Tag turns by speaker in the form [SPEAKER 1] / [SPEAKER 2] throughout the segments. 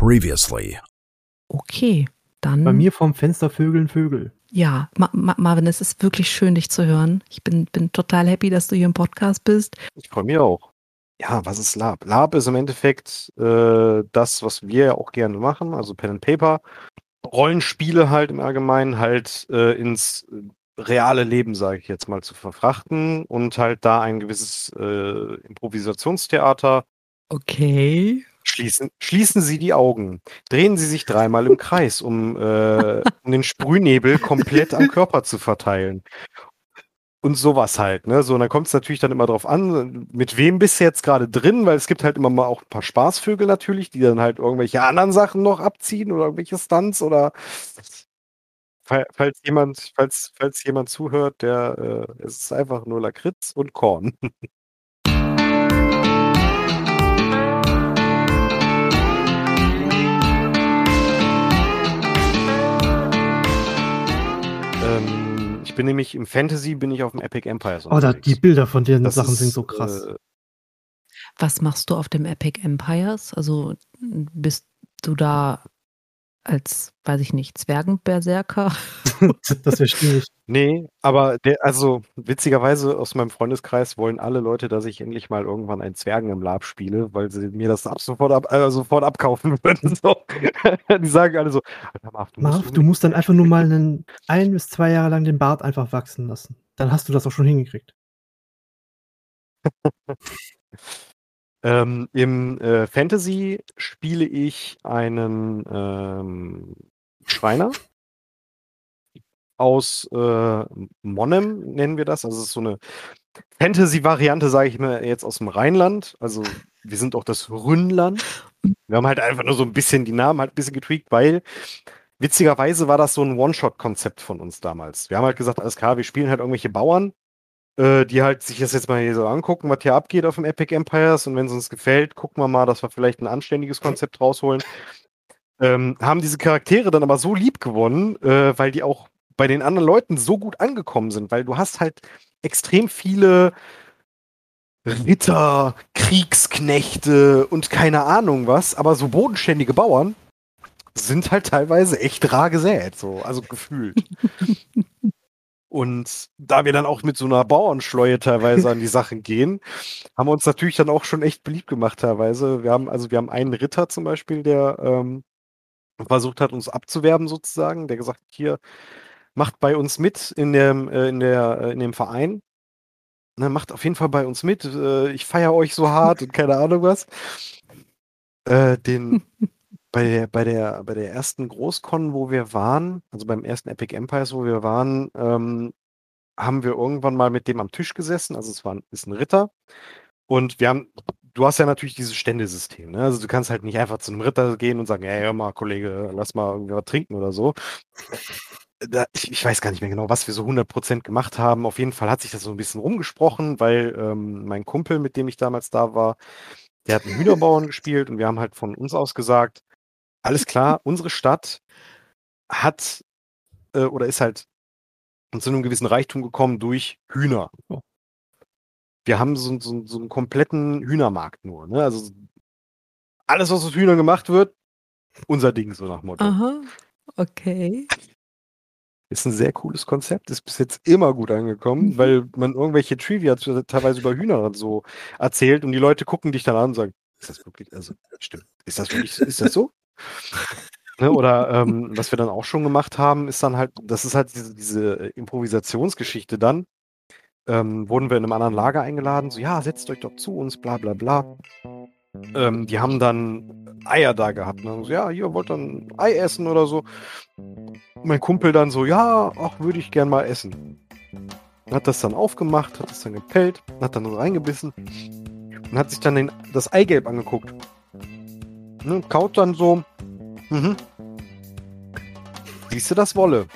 [SPEAKER 1] Previously.
[SPEAKER 2] Okay, dann.
[SPEAKER 3] Bei mir vom Fenster Vögeln Vögel.
[SPEAKER 2] Ja, Ma Ma Marvin, es ist wirklich schön, dich zu hören. Ich bin, bin total happy, dass du hier im Podcast bist.
[SPEAKER 4] Ich freue mich auch. Ja, was ist Lab? Lab ist im Endeffekt äh, das, was wir ja auch gerne machen, also Pen and Paper. Rollenspiele halt im Allgemeinen halt äh, ins reale Leben, sage ich jetzt mal, zu verfrachten und halt da ein gewisses äh, Improvisationstheater.
[SPEAKER 2] Okay.
[SPEAKER 4] Schließen, schließen Sie die Augen. Drehen Sie sich dreimal im Kreis, um, äh, um den Sprühnebel komplett am Körper zu verteilen. Und sowas halt, ne? So, und dann kommt es natürlich dann immer drauf an, mit wem bist du jetzt gerade drin, weil es gibt halt immer mal auch ein paar Spaßvögel natürlich, die dann halt irgendwelche anderen Sachen noch abziehen oder irgendwelche Stunts oder falls jemand, falls, falls jemand zuhört, der äh, es ist einfach nur Lakritz und Korn. Bin nämlich im Fantasy bin ich auf dem Epic Empires.
[SPEAKER 3] Oh, da, die Bilder von den
[SPEAKER 4] Das
[SPEAKER 3] Sachen
[SPEAKER 4] ist,
[SPEAKER 3] sind so krass.
[SPEAKER 4] Äh,
[SPEAKER 2] Was machst du auf dem Epic Empires? Also bist du da als, weiß ich nicht, Zwergenberserker?
[SPEAKER 3] das wäre schwierig.
[SPEAKER 4] Nee, aber der, also witzigerweise aus meinem Freundeskreis wollen alle Leute, dass ich endlich mal irgendwann einen Zwergen im Lab spiele, weil sie mir das ab sofort, ab, äh, sofort abkaufen würden. So. Die sagen alle so, "Alter, Marv, du musst
[SPEAKER 3] Marv, du musst dann einfach nur mal einen, ein bis zwei Jahre lang den Bart einfach wachsen lassen. Dann hast du das auch schon hingekriegt.
[SPEAKER 4] Ähm, Im äh, Fantasy spiele ich einen ähm, Schreiner aus äh, Monnem, nennen wir das. Also es ist so eine Fantasy-Variante, sage ich mal, jetzt aus dem Rheinland. Also wir sind auch das Rhünland. Wir haben halt einfach nur so ein bisschen die Namen halt ein bisschen getweakt, weil witzigerweise war das so ein One-Shot-Konzept von uns damals. Wir haben halt gesagt, alles klar, wir spielen halt irgendwelche Bauern, äh, die halt sich das jetzt mal hier so angucken, was hier abgeht auf dem Epic Empires und wenn es uns gefällt, gucken wir mal, dass wir vielleicht ein anständiges Konzept rausholen. Ähm, haben diese Charaktere dann aber so lieb gewonnen, äh, weil die auch bei den anderen Leuten so gut angekommen sind, weil du hast halt extrem viele Ritter, Kriegsknechte und keine Ahnung was, aber so bodenständige Bauern sind halt teilweise echt rar gesät, so, also gefühlt. Und da wir dann auch mit so einer Bauernschleue teilweise an die Sachen gehen, haben wir uns natürlich dann auch schon echt beliebt gemacht teilweise. Wir haben, also wir haben einen Ritter zum Beispiel, der ähm, versucht hat, uns abzuwerben sozusagen, der gesagt, hat, hier, macht bei uns mit in dem, äh, in der, äh, in dem Verein. Ne, macht auf jeden Fall bei uns mit. Äh, ich feiere euch so hart und keine Ahnung was. Äh, den, bei der, bei der, bei der ersten Großcon, wo wir waren, also beim ersten Epic Empires, wo wir waren, ähm, haben wir irgendwann mal mit dem am Tisch gesessen. Also es war ein, ist ein Ritter. Und wir haben, du hast ja natürlich dieses Ständesystem. Ne? Also du kannst halt nicht einfach zu einem Ritter gehen und sagen, hey, hör mal, Kollege, lass mal irgendwie was trinken oder so. Da, ich, ich weiß gar nicht mehr genau, was wir so 100% gemacht haben. Auf jeden Fall hat sich das so ein bisschen rumgesprochen, weil ähm, mein Kumpel, mit dem ich damals da war, der hat einen Hühnerbauern gespielt und wir haben halt von uns aus gesagt, alles klar, unsere Stadt hat äh, oder ist halt zu einem gewissen Reichtum gekommen durch Hühner.
[SPEAKER 3] Oh.
[SPEAKER 4] Wir haben so, so, so einen kompletten Hühnermarkt nur. Ne? Also alles, was aus Hühnern gemacht wird, unser Ding, so nach Motto.
[SPEAKER 2] Aha, okay.
[SPEAKER 4] Ist ein sehr cooles Konzept, ist bis jetzt immer gut angekommen,
[SPEAKER 2] Mhm.
[SPEAKER 4] weil man irgendwelche Trivia teilweise über Hühner so erzählt und die Leute gucken dich dann an und sagen, ist das wirklich, also stimmt, ist das wirklich, ist das so? Ne, oder ähm, was wir dann auch schon gemacht haben, ist dann halt, das ist halt diese, diese Improvisationsgeschichte dann, ähm, wurden wir in einem anderen Lager eingeladen, so ja, setzt euch doch zu uns, bla bla bla. Ähm, die haben dann Eier da gehabt. Ne? So, ja, hier wollt ihr ein Ei essen oder so. Mein Kumpel dann so, ja, ach, würde ich gern mal essen. Hat das dann aufgemacht, hat das dann gepellt, hat dann reingebissen und hat sich dann den, das Eigelb angeguckt. Ne, kaut dann so, mhm. Siehst du das Wolle?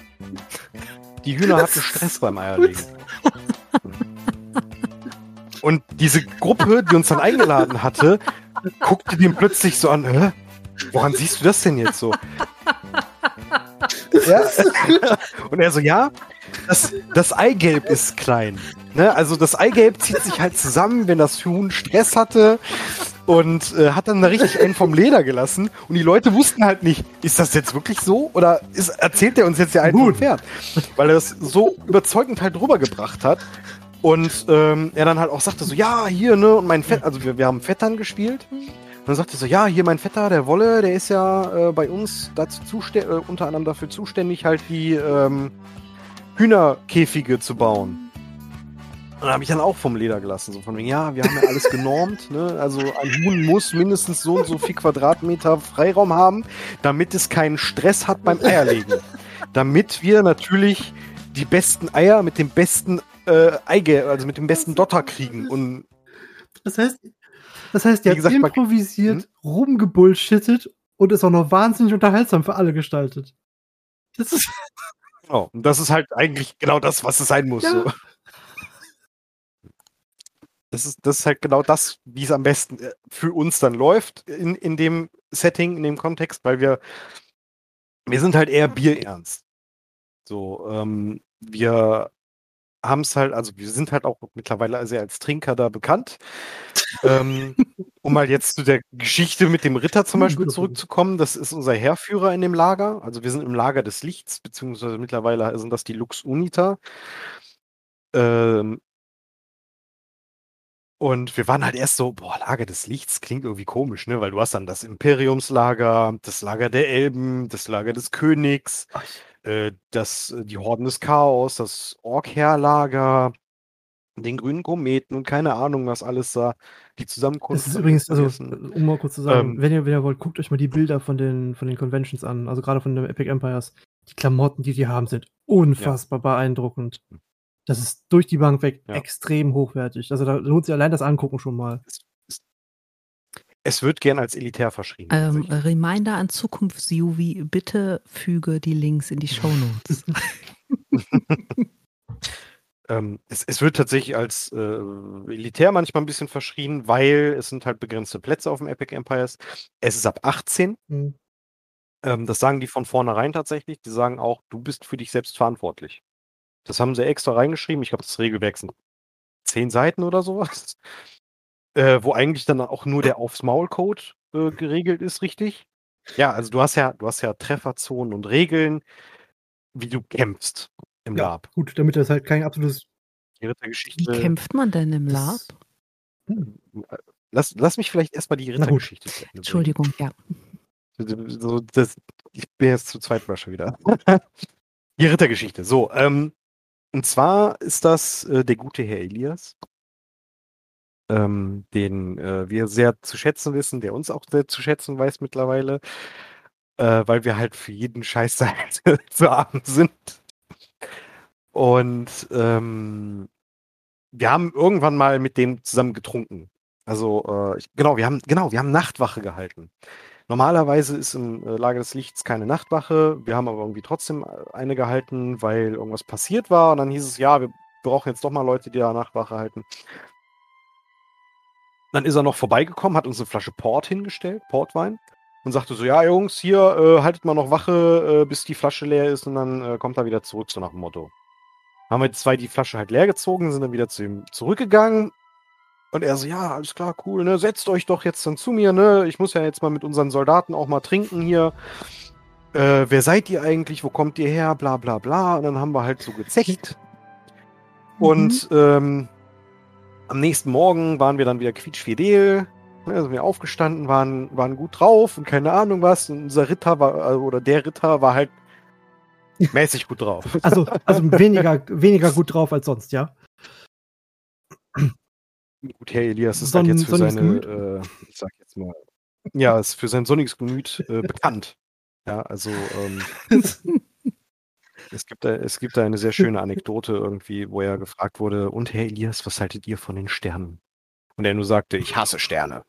[SPEAKER 4] Die Hühner hatten Stress beim Eierlegen. Und diese Gruppe, die uns dann eingeladen hatte, guckte den plötzlich so an, Hä? woran siehst du das denn jetzt so? ja. Und er so, ja, das, das Eigelb ist klein. Ne? Also das Eigelb zieht sich halt zusammen, wenn das Huhn Stress hatte. und äh, hat dann da richtig einen vom Leder gelassen und die Leute wussten halt nicht, ist das jetzt wirklich so oder ist, erzählt er uns jetzt ja einen vom. Pferd? Weil er das so überzeugend halt rübergebracht hat und ähm, er dann halt auch sagte so, ja, hier, ne, und mein Fett, also wir, wir haben Vettern gespielt und dann sagte er so, ja, hier mein Vetter, der Wolle, der ist ja äh, bei uns dazu äh, unter anderem dafür zuständig, halt die ähm, Hühnerkäfige zu bauen. Und da habe ich dann auch vom Leder gelassen. So von wegen, ja, wir haben ja alles genormt. Ne? Also ein Huhn muss mindestens so und so viel Quadratmeter Freiraum haben, damit es keinen Stress hat beim Eierlegen. damit wir natürlich die besten Eier mit dem besten äh, Eige, also mit dem besten Dotter kriegen. Und
[SPEAKER 3] Das heißt, das heißt, habt
[SPEAKER 4] gesagt, man-
[SPEAKER 3] improvisiert, rumgebullshittet und ist auch noch wahnsinnig unterhaltsam für alle gestaltet. Das ist,
[SPEAKER 4] Genau. Und das ist halt eigentlich genau das, was es sein muss.
[SPEAKER 3] Ja.
[SPEAKER 4] So. Das ist, das ist halt genau das, wie es am besten äh, für uns dann läuft in, in dem Setting, in dem Kontext, weil wir, wir sind halt eher bierernst. So, ähm, wir haben es halt, also wir sind halt auch mittlerweile sehr als Trinker da bekannt. ähm, um mal jetzt zu der Geschichte mit dem Ritter zum
[SPEAKER 3] Hm,
[SPEAKER 4] Beispiel zurückzukommen, das ist unser Heerführer in dem Lager. Also wir sind im Lager des Lichts, beziehungsweise mittlerweile sind das die Lux Unita. Ähm, und wir waren halt erst so, boah, Lager des Lichts klingt irgendwie komisch, ne? Weil du hast dann das Imperiumslager, das Lager der Elben, das Lager des Königs, äh, das, äh, die Horden des Chaos, das Ork-Heerlager, den grünen Kometen und keine Ahnung, was alles da, die Zusammenkunft.
[SPEAKER 3] das ist übrigens, also, um mal kurz zu sagen,
[SPEAKER 4] Ähm,
[SPEAKER 3] wenn, ihr, wenn ihr wollt, guckt euch mal die Bilder von den, von den Conventions an, also gerade von den Epic Empires. Die Klamotten, die die haben, sind unfassbar beeindruckend. Das ist durch die Bank weg
[SPEAKER 4] Ja.
[SPEAKER 3] extrem hochwertig. Also da lohnt sich allein das Angucken schon mal.
[SPEAKER 4] es wird gern als elitär verschrien.
[SPEAKER 2] Ähm. Reminder an Zukunfts-Juvi, bitte füge die Links in die Shownotes.
[SPEAKER 4] Ähm, es, es wird tatsächlich als äh, elitär manchmal ein bisschen verschrien, weil es sind halt begrenzte Plätze auf dem Epic Empires. Es ist ab 18.
[SPEAKER 3] Hm.
[SPEAKER 4] Ähm, das sagen die von vornherein tatsächlich. Die sagen auch, du bist für dich selbst verantwortlich. Das haben sie extra reingeschrieben. Ich glaube, das Regelwerk sind zehn Seiten oder sowas. Äh, wo eigentlich dann auch nur der aufs Maul-Code äh, geregelt ist, richtig? Ja, also du hast ja, du hast ja Trefferzonen und Regeln, wie du kämpfst im
[SPEAKER 3] Ja,
[SPEAKER 4] Lab.
[SPEAKER 3] gut, damit das halt kein absolutes.
[SPEAKER 4] Die
[SPEAKER 2] Wie
[SPEAKER 4] Rittergeschichte.
[SPEAKER 2] kämpft man denn im Lab?
[SPEAKER 3] Hm.
[SPEAKER 4] Lass, lass mich vielleicht erstmal die. Rittergeschichte.
[SPEAKER 2] Entschuldigung, ja.
[SPEAKER 4] So, das, ich bin jetzt zu zweit mal schon wieder. die Rittergeschichte. So, ähm, und zwar ist das äh, der gute Herr Elias, ähm, den äh, wir sehr zu schätzen wissen, der uns auch sehr zu schätzen weiß mittlerweile, äh, weil wir halt für jeden Scheiß da zu haben sind. Und ähm, wir haben irgendwann mal mit dem zusammen getrunken. Also, äh, ich, genau, wir haben, genau, wir haben Nachtwache gehalten. Normalerweise ist im äh, Lager des Lichts keine Nachtwache. Wir haben aber irgendwie trotzdem äh, eine gehalten, weil irgendwas passiert war. Und dann hieß es, ja, wir brauchen jetzt doch mal Leute, die da Nachtwache halten. Dann ist er noch vorbeigekommen, hat uns eine Flasche Port hingestellt, Portwein, und sagte so, ja, Jungs, hier, äh, haltet mal noch Wache, äh, bis die Flasche leer ist und dann kommt er wieder zurück, so nach dem Motto. Haben wir zwei die Flasche halt leer gezogen, sind dann wieder zu ihm zurückgegangen. Und er so, ja, alles klar, cool, ne? Setzt euch doch jetzt dann zu mir, ne? Ich muss ja jetzt mal mit unseren Soldaten auch mal trinken hier. Äh, wer seid ihr eigentlich? Wo kommt ihr her? Bla bla bla. Und dann haben wir halt so gezecht. Und ähm, am nächsten Morgen waren wir dann wieder quietschfidel. Ne, sind wir aufgestanden, waren, waren gut drauf und keine Ahnung was. Und unser Ritter war, äh, oder der Ritter war halt mäßig gut drauf.
[SPEAKER 3] Also, also weniger, weniger gut drauf als sonst, ja.
[SPEAKER 4] Gut, Herr Elias ist
[SPEAKER 3] Sonn-
[SPEAKER 4] halt jetzt für
[SPEAKER 3] sonniges
[SPEAKER 4] seine,
[SPEAKER 3] Gemüt?
[SPEAKER 4] äh, ich sag jetzt mal, ja, ist für sein sonniges Gemüt äh, bekannt. Ja, also ähm, es, gibt da, es gibt da eine sehr schöne Anekdote irgendwie, wo er gefragt wurde, und Herr Elias, was haltet ihr von den Sternen? Und er nur sagte, ich hasse Sterne.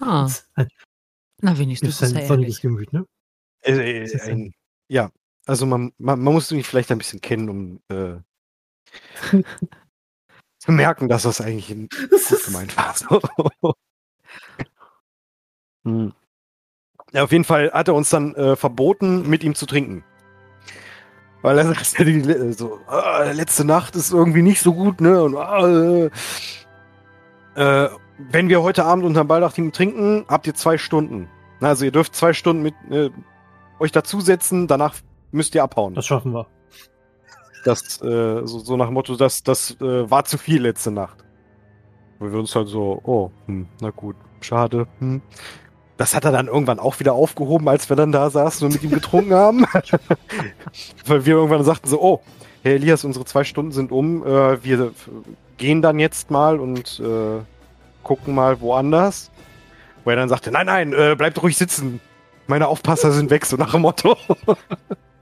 [SPEAKER 2] Ah, na, wenigstens
[SPEAKER 3] ist
[SPEAKER 2] ist er
[SPEAKER 3] ein sonniges. Gemüt, ne?
[SPEAKER 4] Äh, äh,
[SPEAKER 3] ein,
[SPEAKER 4] ja, also man, man, man muss ihn vielleicht ein bisschen kennen, um äh, zu merken, dass das eigentlich gut gemeint war. Hm. Ja, auf jeden Fall hat er uns dann äh, verboten, mit ihm zu trinken. Weil er die, le- so, ah, letzte Nacht ist irgendwie nicht so gut, ne? Und, ah, äh, äh, wenn wir heute Abend unterm Baldachteam trinken, habt ihr zwei Stunden. Also ihr dürft zwei Stunden mit äh, euch dazusetzen, danach müsst ihr abhauen.
[SPEAKER 3] Das schaffen wir.
[SPEAKER 4] Das, äh, so, so nach dem Motto, das, das äh, war zu viel letzte Nacht. Weil wir uns halt so, oh, hm, na gut, schade. Hm. Das hat er dann irgendwann auch wieder aufgehoben, als wir dann da saßen und mit ihm getrunken haben. Weil wir irgendwann sagten so, oh, Herr Elias, unsere zwei Stunden sind um. Äh, wir gehen dann jetzt mal und äh, gucken mal woanders. Wo er dann sagte, nein, nein, äh, bleibt ruhig sitzen. Meine Aufpasser sind weg, so nach dem Motto.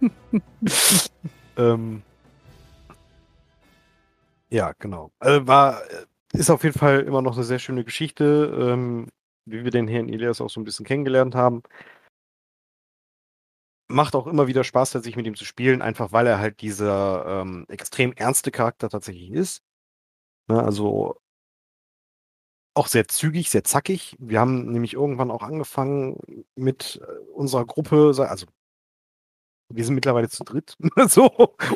[SPEAKER 4] ähm, ja, genau. Also war, ist auf jeden Fall immer noch eine sehr schöne Geschichte, ähm, wie wir den Herrn Elias auch so ein bisschen kennengelernt haben. Macht auch immer wieder Spaß, tatsächlich mit ihm zu spielen, einfach weil er halt dieser ähm, extrem ernste Charakter tatsächlich ist. Ne, also auch sehr zügig, sehr zackig. Wir haben nämlich irgendwann auch angefangen mit äh, unserer Gruppe, also wir sind mittlerweile zu dritt, so,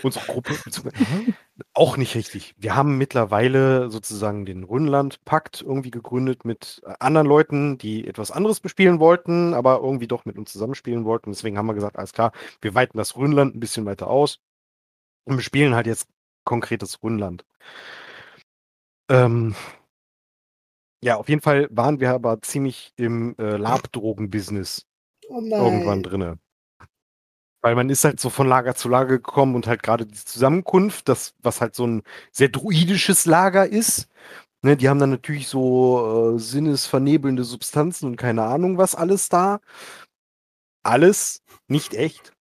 [SPEAKER 4] unsere Gruppe, beziehungsweise- auch nicht richtig. Wir haben mittlerweile sozusagen den Rhönland-Pakt irgendwie gegründet mit äh, anderen Leuten, die etwas anderes bespielen wollten, aber irgendwie doch mit uns zusammenspielen wollten. Deswegen haben wir gesagt, alles klar, wir weiten das Rhönland ein bisschen weiter aus und wir spielen halt jetzt konkretes Rhönland. Ähm, ja, auf jeden Fall waren wir aber ziemlich im äh, Labdrogen-Business
[SPEAKER 1] Oh
[SPEAKER 4] irgendwann drinne. Weil man ist halt so von Lager zu Lager gekommen und halt gerade die Zusammenkunft, das, was halt so ein sehr druidisches Lager ist, ne, die haben dann natürlich so äh, sinnesvernebelnde Substanzen und keine Ahnung was alles da. Alles nicht echt.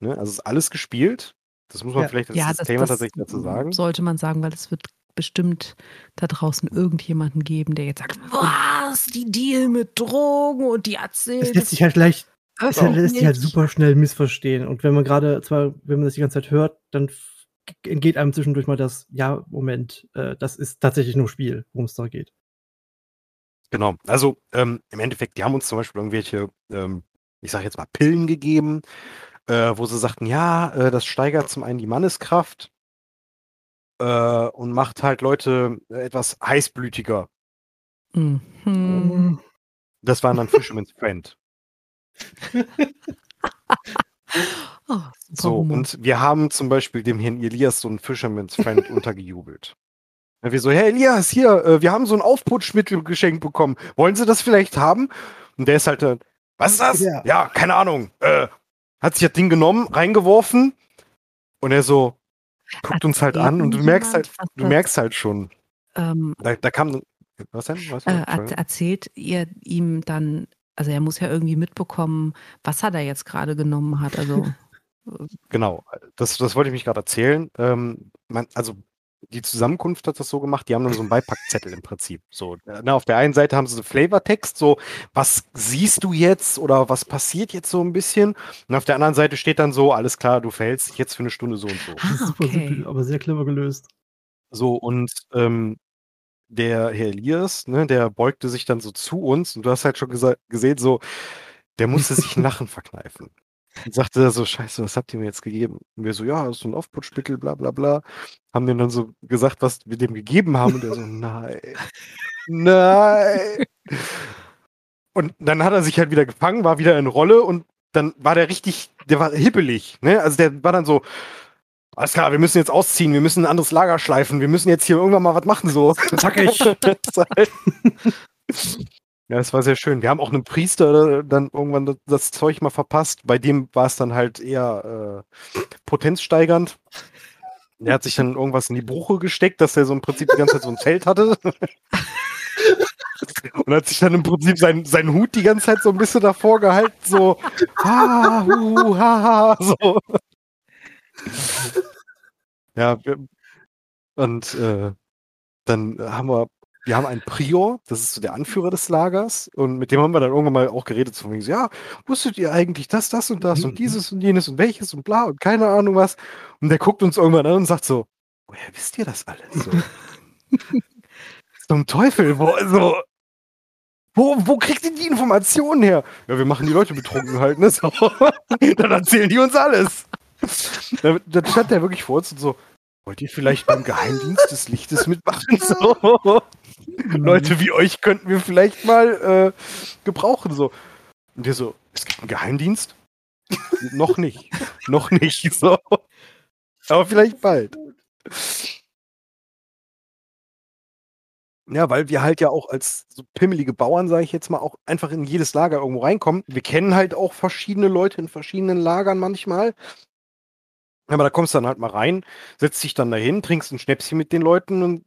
[SPEAKER 4] Ne? Also ist alles gespielt. Das muss man
[SPEAKER 3] Ja.
[SPEAKER 4] vielleicht als
[SPEAKER 2] Ja, das,
[SPEAKER 4] Disclaimer
[SPEAKER 2] das
[SPEAKER 4] tatsächlich dazu sagen.
[SPEAKER 2] sollte man sagen, weil es wird bestimmt da draußen irgendjemanden geben, der jetzt sagt, was, die Deal mit Drogen und die
[SPEAKER 3] Es
[SPEAKER 2] erzählt
[SPEAKER 3] lässt sich halt leicht, es
[SPEAKER 2] öffentlich.
[SPEAKER 3] lässt sich halt super schnell missverstehen. Und wenn man gerade, zwar, wenn man das die ganze Zeit hört, dann entgeht einem zwischendurch mal das, ja, Moment, äh, das ist tatsächlich nur Spiel, worum es da geht.
[SPEAKER 4] Genau. Also ähm, im Endeffekt, die haben uns zum Beispiel irgendwelche, ähm, ich sage jetzt mal, Pillen gegeben, äh, wo sie sagten, ja, äh, das steigert zum einen die Manneskraft äh, und macht halt Leute äh, etwas heißblütiger.
[SPEAKER 2] Mhm.
[SPEAKER 4] Das waren dann Fisherman's Friend.
[SPEAKER 2] Oh,
[SPEAKER 4] So, und wir haben zum Beispiel dem Herrn Elias so ein Fisherman's Friend untergejubelt. Und wir so, Herr Elias, hier, äh, wir haben so ein Aufputschmittel geschenkt bekommen. Wollen Sie das vielleicht haben? Und der ist halt, was ist das?
[SPEAKER 1] Ja.
[SPEAKER 4] Ja, keine Ahnung. Äh, hat sich das Ding genommen, reingeworfen und er so guckt uns halt an und du merkst halt, du merkst halt schon,
[SPEAKER 2] ähm,
[SPEAKER 4] da, da kam, was denn? Was
[SPEAKER 2] äh, er- erzählt ihr ihm dann, also er muss ja irgendwie mitbekommen, was er da jetzt gerade genommen hat. Also
[SPEAKER 4] Genau, das, das wollte ich mich gerade erzählen. Ähm, man, also die Zusammenkunft hat das so gemacht, die haben dann so einen Beipackzettel im Prinzip. So, na, auf der einen Seite haben sie so Flavortext, so was siehst du jetzt oder was passiert jetzt so ein bisschen. Und auf der anderen Seite steht dann so, alles klar, du verhältst dich jetzt für eine Stunde so und so.
[SPEAKER 3] Das ist
[SPEAKER 2] Ah,
[SPEAKER 3] super
[SPEAKER 2] okay.
[SPEAKER 3] simpel, aber sehr clever gelöst.
[SPEAKER 4] So, und ähm, der Herr Elias, ne, der beugte sich dann so zu uns und du hast halt schon gesehen, so, der musste sich ein Lachen verkneifen. Und sagte so, scheiße, was habt ihr mir jetzt gegeben? Und wir so, ja, das ist so ein Aufputschmittel, bla bla bla. Haben denen dann so gesagt, was wir dem gegeben haben. Und er so, nein, nein. Und dann hat er sich halt wieder gefangen, war wieder in Rolle und dann war der richtig, der war hippelig, ne? Also der war dann so, alles klar, wir müssen jetzt ausziehen, wir müssen ein anderes Lager schleifen, wir müssen jetzt hier irgendwann mal was machen, so.
[SPEAKER 3] Zackig.
[SPEAKER 4] ja, das war sehr schön. Wir haben auch einen Priester äh, dann irgendwann das, Zeug mal verpasst. Bei dem war es dann halt eher äh, potenzsteigernd. Der hat sich dann irgendwas in die Bruche gesteckt, dass er so im Prinzip die ganze Zeit so ein Zelt hatte. Und hat sich dann im Prinzip sein, seinen Hut die ganze Zeit so ein bisschen davor gehalten, so, ha, hu, ha, ha, so. Ja, und äh, dann haben wir, wir haben einen Prior, das ist so der Anführer des Lagers, und mit dem haben wir dann irgendwann mal auch geredet, so, von wegen so, ja, wusstet ihr eigentlich das, das und das und dieses und jenes und welches und bla und keine Ahnung was. Und der guckt uns irgendwann an und sagt so, woher wisst ihr das alles? So, zum Teufel, wo, so, wo, wo kriegt ihr die Informationen her? Ja, wir machen die Leute betrunken halt, ne? So. Dann erzählen die uns alles. Da, dann stand der wirklich vor uns und so, Wollt ihr vielleicht beim Geheimdienst des Lichtes mitmachen? So. Leute wie euch könnten wir vielleicht mal äh, gebrauchen. So. Und der so, es gibt einen Geheimdienst? noch nicht. noch nicht. So. Aber vielleicht bald. Ja, weil wir halt ja auch als so pimmelige Bauern, sage ich jetzt mal, auch einfach in jedes Lager irgendwo reinkommen. Wir kennen halt auch verschiedene Leute in verschiedenen Lagern manchmal. Aber da kommst du dann halt mal rein, setzt dich dann dahin, trinkst ein Schnäpschen mit den Leuten und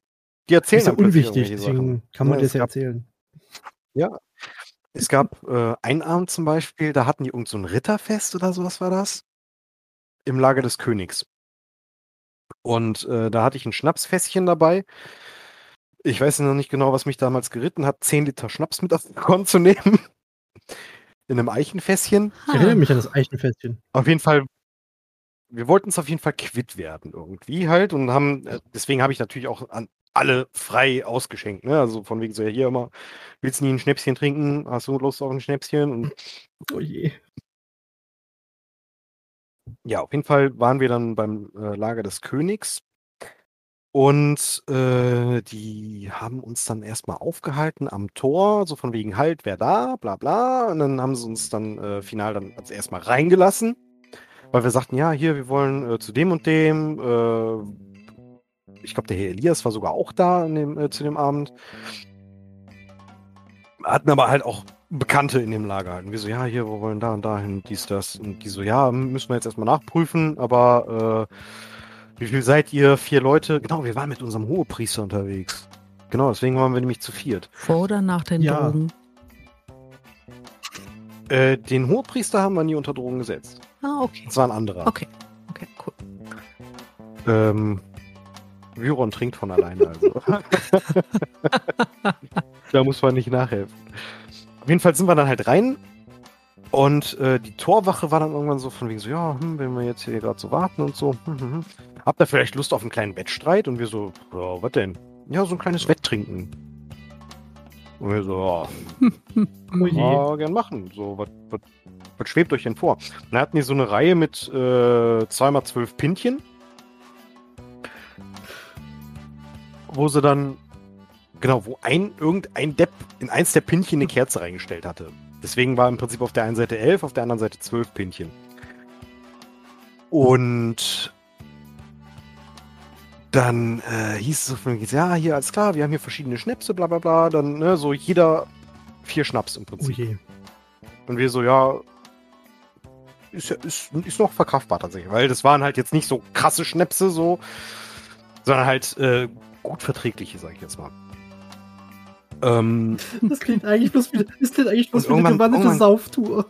[SPEAKER 4] die erzählen
[SPEAKER 3] ist ja
[SPEAKER 4] dann plötzlich
[SPEAKER 3] unwichtig, deswegen
[SPEAKER 4] Sachen.
[SPEAKER 3] kann man
[SPEAKER 4] Ja,
[SPEAKER 3] das ja
[SPEAKER 4] gab-
[SPEAKER 3] erzählen.
[SPEAKER 4] Ja. Es gab äh, einen Abend zum Beispiel, da hatten die irgend so ein Ritterfest oder sowas war das. Im Lager des Königs. Und äh, da hatte ich ein Schnapsfässchen dabei. Ich weiß noch nicht genau, was mich damals geritten hat, 10 Liter Schnaps mit auf den Korn zu nehmen. In einem Eichenfässchen.
[SPEAKER 3] Ich erinnere mich an das Eichenfestchen.
[SPEAKER 4] Auf jeden Fall, wir wollten es auf jeden Fall quitt werden irgendwie halt und haben, äh, deswegen habe ich natürlich auch an alle frei ausgeschenkt, ne? Also von wegen so, ja, hier immer, willst du nie ein Schnäpschen trinken? Hast du Lust auf ein Schnäpschen? Und
[SPEAKER 3] Oh je.
[SPEAKER 4] ja, auf jeden Fall waren wir dann beim äh, Lager des Königs und äh, die haben uns dann erstmal aufgehalten am Tor, so von wegen halt, wer da, bla bla. Und dann haben sie uns dann äh, final dann als erstmal reingelassen, weil wir sagten, ja, hier, wir wollen äh, zu dem und dem. Äh, ich glaube, der Herr Elias war sogar auch da dem, äh, zu dem Abend. Hatten aber halt auch Bekannte in dem Lager halt. Und wir so, ja, hier, wir wollen da und dahin, dies, das. Und die so, ja, müssen wir jetzt erstmal nachprüfen, aber äh, wie viel seid ihr? Vier Leute? Genau, wir waren mit unserem Hohepriester unterwegs. Genau, deswegen waren wir nämlich zu viert.
[SPEAKER 2] Vor oder nach den
[SPEAKER 3] Ja.
[SPEAKER 2] Drogen?
[SPEAKER 4] Äh, den Hohepriester haben wir nie unter Drogen gesetzt.
[SPEAKER 2] Ah, okay.
[SPEAKER 4] Das war ein anderer.
[SPEAKER 2] Okay. Okay, cool.
[SPEAKER 4] Ähm, Vyron trinkt von alleine, also. da muss man nicht nachhelfen. Auf jeden Fall sind wir dann halt rein und äh, die Torwache war dann irgendwann so von wegen so, ja, hm, wenn wir jetzt hier gerade so warten und so, hm, hm, hm. habt ihr vielleicht Lust auf einen kleinen Wettstreit? Und wir so, ja, was denn? Ja, so ein kleines Wetttrinken. Und wir so, ja, gern machen. So, was, schwebt euch denn vor? Und dann hatten die so eine Reihe mit äh, zweimal zwölf Pintchen. Wo sie dann, genau, wo ein, irgendein Depp in eins der Pintchen eine Kerze reingestellt hatte. Deswegen war im Prinzip auf der einen Seite elf, auf der anderen Seite zwölf Pintchen. Und dann äh, hieß es so von mir, ja, hier, alles klar, wir haben hier verschiedene Schnäpse, bla bla bla. Dann, ne, so jeder vier Schnaps im
[SPEAKER 3] Oh
[SPEAKER 4] Prinzip.
[SPEAKER 3] je.
[SPEAKER 4] Und wir so, ja, ist, ja- ist, ist noch verkraftbar tatsächlich, weil das waren halt jetzt nicht so krasse Schnäpse, so, sondern halt äh, gut verträgliche, sag ich jetzt mal. Ähm,
[SPEAKER 3] Das klingt eigentlich bloß wie, das klingt eigentlich bloß
[SPEAKER 4] Und
[SPEAKER 3] wie eine gewandelte Sauftour.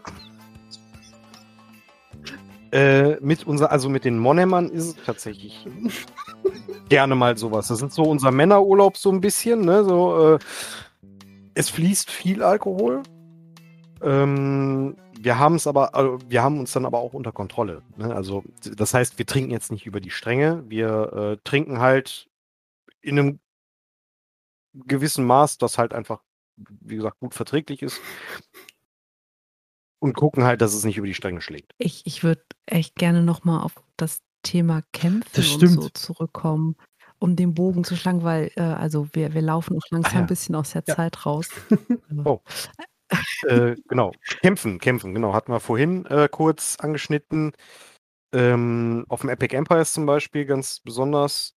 [SPEAKER 4] Äh, mit unser, also mit den Monemmern ist es tatsächlich gerne mal sowas. Das ist so unser Männerurlaub so ein bisschen, ne? So, äh, es fließt viel Alkohol. Ähm, wir haben es aber, also wir haben uns dann aber auch unter Kontrolle. Ne? Also, das heißt, wir trinken jetzt nicht über die Stränge. Wir äh, trinken halt in einem gewissen Maß, das halt einfach, wie gesagt, gut verträglich ist. Und gucken halt, dass es nicht über die Stränge schlägt.
[SPEAKER 2] Ich, ich würde echt gerne nochmal auf das Thema Kämpfen
[SPEAKER 3] Das
[SPEAKER 2] und so zurückkommen, um den Bogen zu schlagen, weil äh, also wir, wir laufen auch langsam
[SPEAKER 4] Ah, ja.
[SPEAKER 2] ein bisschen aus der
[SPEAKER 3] Ja.
[SPEAKER 2] Zeit raus.
[SPEAKER 4] Oh. äh, genau, kämpfen, kämpfen, genau. Hatten wir vorhin äh, kurz angeschnitten. Ähm, auf dem Epic Empires zum Beispiel ganz besonders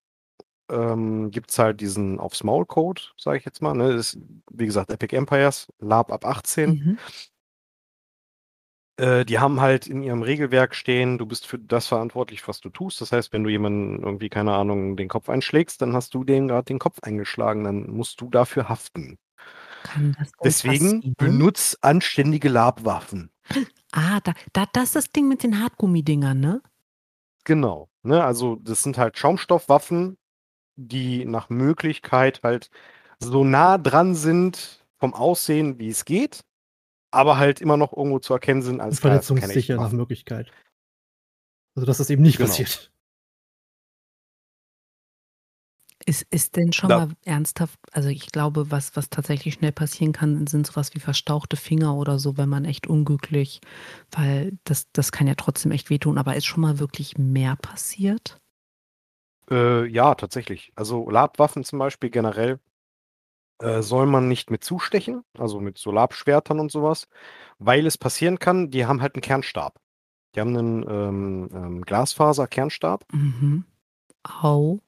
[SPEAKER 4] ähm, gibt es halt diesen aufs Maul-Code, sage ich jetzt mal. Ne? Das ist, wie gesagt, Epic Empires, Lab ab 18.
[SPEAKER 2] Mhm.
[SPEAKER 4] Äh, die haben halt in ihrem Regelwerk stehen, du bist für das verantwortlich, was du tust. Das heißt, wenn du jemanden irgendwie, keine Ahnung, den Kopf einschlägst, dann hast du dem gerade den Kopf eingeschlagen, dann musst du dafür haften. Deswegen
[SPEAKER 2] passieren?
[SPEAKER 4] benutz anständige Labwaffen.
[SPEAKER 2] Ah, da, da, das ist das Ding mit den Hartgummidingern, ne?
[SPEAKER 4] Genau. Ne? Also das sind halt Schaumstoffwaffen, die nach Möglichkeit halt so nah dran sind vom Aussehen, wie es geht, aber halt immer noch irgendwo zu erkennen sind als
[SPEAKER 3] Verletzungssicher nach. Möglichkeit. Also, dass das eben nicht
[SPEAKER 4] Genau.
[SPEAKER 3] passiert.
[SPEAKER 2] Ist, ist denn schon
[SPEAKER 4] Da-
[SPEAKER 2] mal ernsthaft, also ich glaube, was, was tatsächlich schnell passieren kann, sind sowas wie verstauchte Finger oder so, wenn man echt unglücklich, weil das, das kann ja trotzdem echt wehtun, aber ist schon mal wirklich mehr passiert?
[SPEAKER 4] Äh, ja, tatsächlich. Also Labwaffen zum Beispiel generell äh, soll man nicht mit zustechen, also mit so Labschwertern und sowas, weil es passieren kann, die haben halt einen Kernstab. Die haben einen ähm, ähm, Glasfaser-Kernstab.
[SPEAKER 2] Mhm. Au.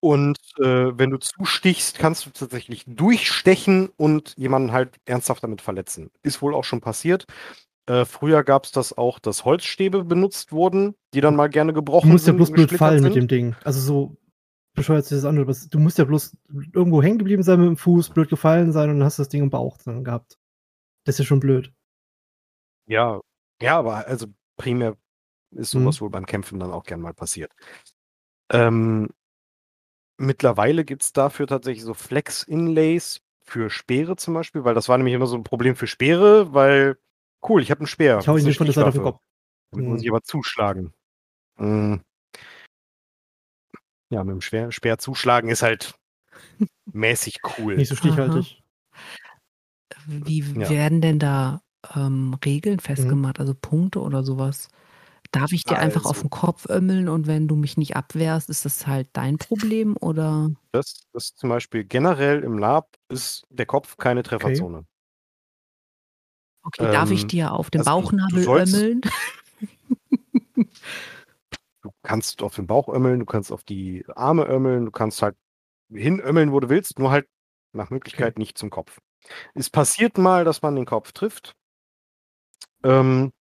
[SPEAKER 4] Und äh, wenn du zustichst, kannst du tatsächlich durchstechen und jemanden halt ernsthaft damit verletzen. Ist wohl auch schon passiert. Äh, früher gab es das auch, dass Holzstäbe benutzt wurden, die dann mal gerne gebrochen
[SPEAKER 3] Du musst ja bloß blöd fallen mit
[SPEAKER 4] sind.
[SPEAKER 3] dem Ding. Also so bescheuert sich das an. aber Du musst ja bloß irgendwo hängen geblieben sein mit dem Fuß, blöd gefallen sein und dann hast du das Ding im Bauch dann gehabt. Das ist ja schon blöd.
[SPEAKER 4] Ja, ja, aber also primär ist
[SPEAKER 3] Mhm.
[SPEAKER 4] sowas wohl beim Kämpfen dann auch gern mal passiert. Ähm, mittlerweile gibt es dafür tatsächlich so Flex-Inlays für Speere zum Beispiel, weil das war nämlich immer so ein Problem für Speere, weil cool, ich habe einen Speer.
[SPEAKER 3] Ich hau
[SPEAKER 4] das
[SPEAKER 3] ihn
[SPEAKER 4] eine
[SPEAKER 3] von der Seite auf den. Kopf.
[SPEAKER 4] Damit muss
[SPEAKER 3] Mhm.
[SPEAKER 4] ich aber zuschlagen. Mm. Ja, mit dem Speer, Speer zuschlagen ist halt mäßig cool.
[SPEAKER 3] Nicht so stichhaltig.
[SPEAKER 2] Wie
[SPEAKER 4] Ja.
[SPEAKER 2] werden denn da ähm, Regeln festgemacht, also Punkte oder sowas? Darf ich dir einfach auf
[SPEAKER 4] Also-
[SPEAKER 2] den Kopf ömmeln und wenn du mich nicht abwehrst, ist das halt dein Problem oder?
[SPEAKER 4] Das, das zum Beispiel generell im Lab ist der Kopf keine Trefferzone.
[SPEAKER 2] Okay, darf ich
[SPEAKER 4] Ähm,
[SPEAKER 2] dir auf den
[SPEAKER 4] also
[SPEAKER 2] Bauchnabel
[SPEAKER 4] sollst-
[SPEAKER 2] ömmeln?
[SPEAKER 4] Du kannst auf den Bauch ömmeln, du kannst auf die Arme ömmeln, du kannst halt hinömmeln, wo du willst, nur halt nach Möglichkeit nicht zum Kopf. Es passiert mal, dass man den Kopf trifft. Ähm,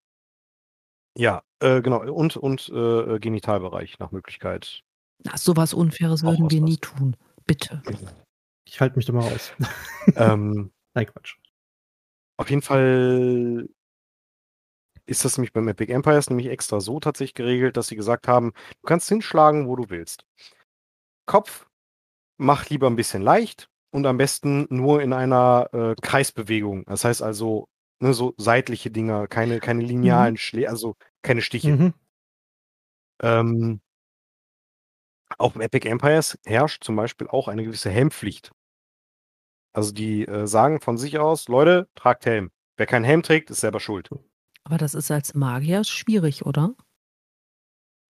[SPEAKER 4] ja, äh, genau. Und, und äh, Genitalbereich nach Möglichkeit.
[SPEAKER 2] Na, sowas Unfaires
[SPEAKER 4] Auch
[SPEAKER 2] würden wir nie tun. Bitte.
[SPEAKER 3] Ich halte mich da mal raus.
[SPEAKER 4] ähm,
[SPEAKER 3] Nein, Quatsch.
[SPEAKER 4] Auf jeden Fall ist das nämlich beim Epic Empires nämlich extra so tatsächlich geregelt, dass sie gesagt haben, du kannst hinschlagen, wo du willst. Kopf, mach lieber ein bisschen leicht und am besten nur in einer äh, Kreisbewegung. Das heißt also, ne, so seitliche Dinger, keine, keine linealen Schläge, also keine Stiche.
[SPEAKER 3] Mhm.
[SPEAKER 4] Ähm, auf dem Epic Empires herrscht zum Beispiel auch eine gewisse Helmpflicht. Also die äh, sagen von sich aus, Leute, tragt Helm. Wer keinen Helm trägt, ist selber schuld.
[SPEAKER 2] Aber das ist als Magier schwierig, oder?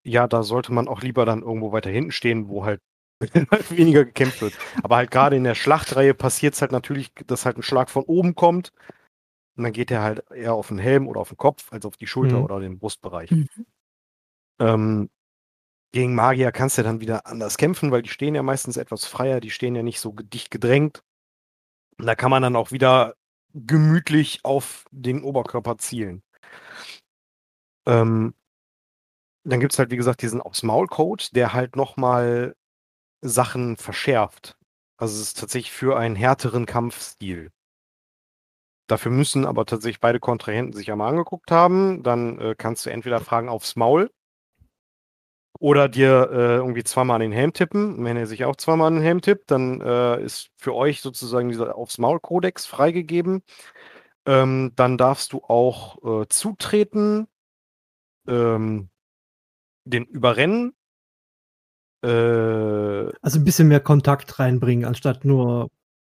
[SPEAKER 4] Ja, da sollte man auch lieber dann irgendwo weiter hinten stehen, wo halt weniger gekämpft wird. Aber halt gerade in der Schlachtreihe passiert es halt natürlich, dass halt ein Schlag von oben kommt. Und dann geht er halt eher auf den Helm oder auf den Kopf, als auf die Schulter
[SPEAKER 3] Mhm.
[SPEAKER 4] oder den Brustbereich.
[SPEAKER 2] Mhm.
[SPEAKER 4] Ähm, gegen Magier kannst du dann wieder anders kämpfen, weil die stehen ja meistens etwas freier, die stehen ja nicht so dicht gedrängt. Und da kann man dann auch wieder gemütlich auf den Oberkörper zielen. Ähm, dann gibt es halt, wie gesagt, diesen aufs Maul-Code, der halt nochmal Sachen verschärft. Also es ist tatsächlich für einen härteren Kampfstil. Dafür müssen aber tatsächlich beide Kontrahenten sich einmal angeguckt haben. Dann äh, kannst du entweder fragen aufs Maul oder dir äh, irgendwie zweimal an den Helm tippen. Und wenn er sich auch zweimal an den Helm tippt, dann äh, ist für euch sozusagen dieser aufs Maul-Kodex freigegeben. Ähm, dann darfst du auch äh, zutreten, ähm, den überrennen. Äh,
[SPEAKER 3] Also ein bisschen mehr Kontakt reinbringen, anstatt nur.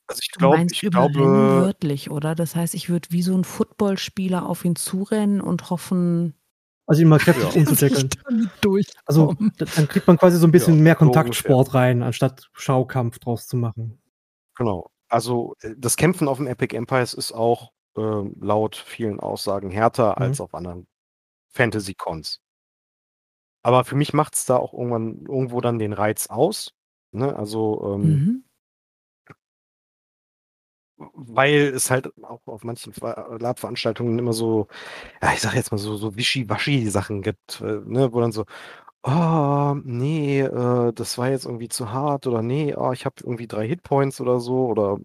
[SPEAKER 4] also ich
[SPEAKER 2] Du
[SPEAKER 4] glaube,
[SPEAKER 2] meinst
[SPEAKER 4] ich
[SPEAKER 2] überrennen
[SPEAKER 4] glaube,
[SPEAKER 2] wörtlich, oder? Das heißt, ich würde wie so ein Footballspieler auf ihn zurennen und hoffen,
[SPEAKER 3] Also ihn mal kräftig
[SPEAKER 4] Ja.
[SPEAKER 3] umzudeckeln. Also dann kriegt man quasi so ein bisschen mehr
[SPEAKER 4] so
[SPEAKER 3] Kontaktsport rein, anstatt Schaukampf draus zu machen.
[SPEAKER 4] Genau. Also äh, das Kämpfen auf dem Epic Empires ist auch ähm, laut vielen Aussagen härter
[SPEAKER 3] Mhm.
[SPEAKER 4] als auf anderen Fantasy-Cons. Aber für mich macht es da auch irgendwann irgendwo dann den Reiz aus. Ne? Also, ähm,
[SPEAKER 2] Mhm.
[SPEAKER 4] weil es halt auch auf manchen Ver- Lab-Veranstaltungen immer so, ja, ich sag jetzt mal so, so Wischi-Waschi-Sachen gibt, äh, ne? wo dann so, oh, nee, äh, das war jetzt irgendwie zu hart oder nee, oh, ich habe irgendwie drei Hitpoints oder so oder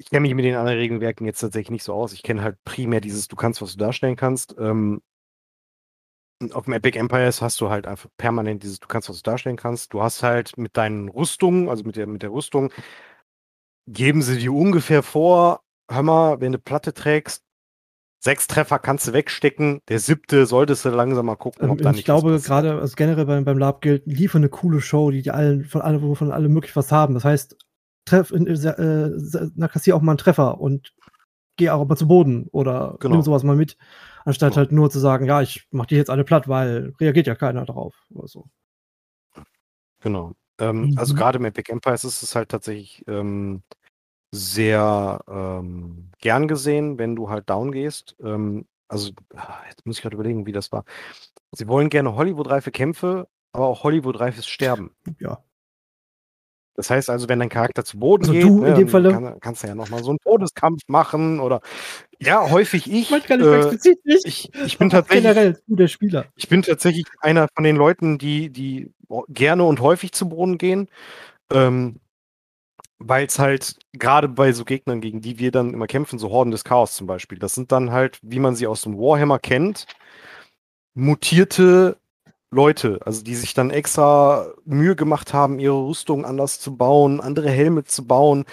[SPEAKER 4] ich kenne mich mit den anderen Regelwerken jetzt tatsächlich nicht so aus. Ich kenne halt primär dieses, du kannst, was du darstellen kannst. Ähm, auf dem Epic Empires hast du halt einfach permanent dieses, du kannst, was du darstellen kannst. Du hast halt mit deinen Rüstungen, also mit der, mit der Rüstung, geben sie dir ungefähr vor, hör mal, wenn du Platte trägst, sechs Treffer kannst du wegstecken, der siebte solltest du langsam mal gucken,
[SPEAKER 3] Ähm,
[SPEAKER 4] ob da
[SPEAKER 3] ich
[SPEAKER 4] nicht
[SPEAKER 3] glaube,
[SPEAKER 4] was passiert.
[SPEAKER 3] gerade also generell beim, beim Lab gilt, liefer eine coole Show, die, die allen, von alle, wovon alle möglich was haben. Das heißt, treff, äh, äh, na, kassier auch mal einen Treffer und geh auch mal zu Boden oder
[SPEAKER 4] Genau.
[SPEAKER 3] nimm sowas mal mit, anstatt
[SPEAKER 4] Genau.
[SPEAKER 3] halt nur zu sagen, ja, ich mach die jetzt alle platt, weil reagiert ja keiner drauf oder so.
[SPEAKER 4] Genau. Ähm, Also
[SPEAKER 2] Mhm.
[SPEAKER 4] gerade im Epic Empires ist es halt tatsächlich ähm, sehr ähm, gern gesehen, wenn du halt down gehst. Ähm, also, ah, jetzt muss ich gerade überlegen, wie das war. Sie wollen gerne Hollywood-reife Kämpfe, aber auch Hollywood-reifes Sterben.
[SPEAKER 3] Ja.
[SPEAKER 4] Das heißt also, wenn dein Charakter zu Boden
[SPEAKER 3] Also
[SPEAKER 4] geht,
[SPEAKER 3] du in
[SPEAKER 4] ne,
[SPEAKER 3] dem Falle?
[SPEAKER 4] kann, kannst du ja nochmal so einen Todeskampf machen oder ja, häufig ich.
[SPEAKER 3] Nicht so
[SPEAKER 4] Äh,
[SPEAKER 3] explizit nicht.
[SPEAKER 4] ich, ich bin tatsächlich
[SPEAKER 3] generell, du der Spieler.
[SPEAKER 4] ich bin tatsächlich einer von den Leuten, die, die gerne und häufig zu Boden gehen. Ähm, weil es halt gerade bei so Gegnern, gegen die wir dann immer kämpfen, so Horden des Chaos zum Beispiel, das sind dann halt, wie man sie aus dem Warhammer kennt, mutierte Leute, also die sich dann extra Mühe gemacht haben, ihre Rüstung anders zu bauen, andere Helme zu bauen,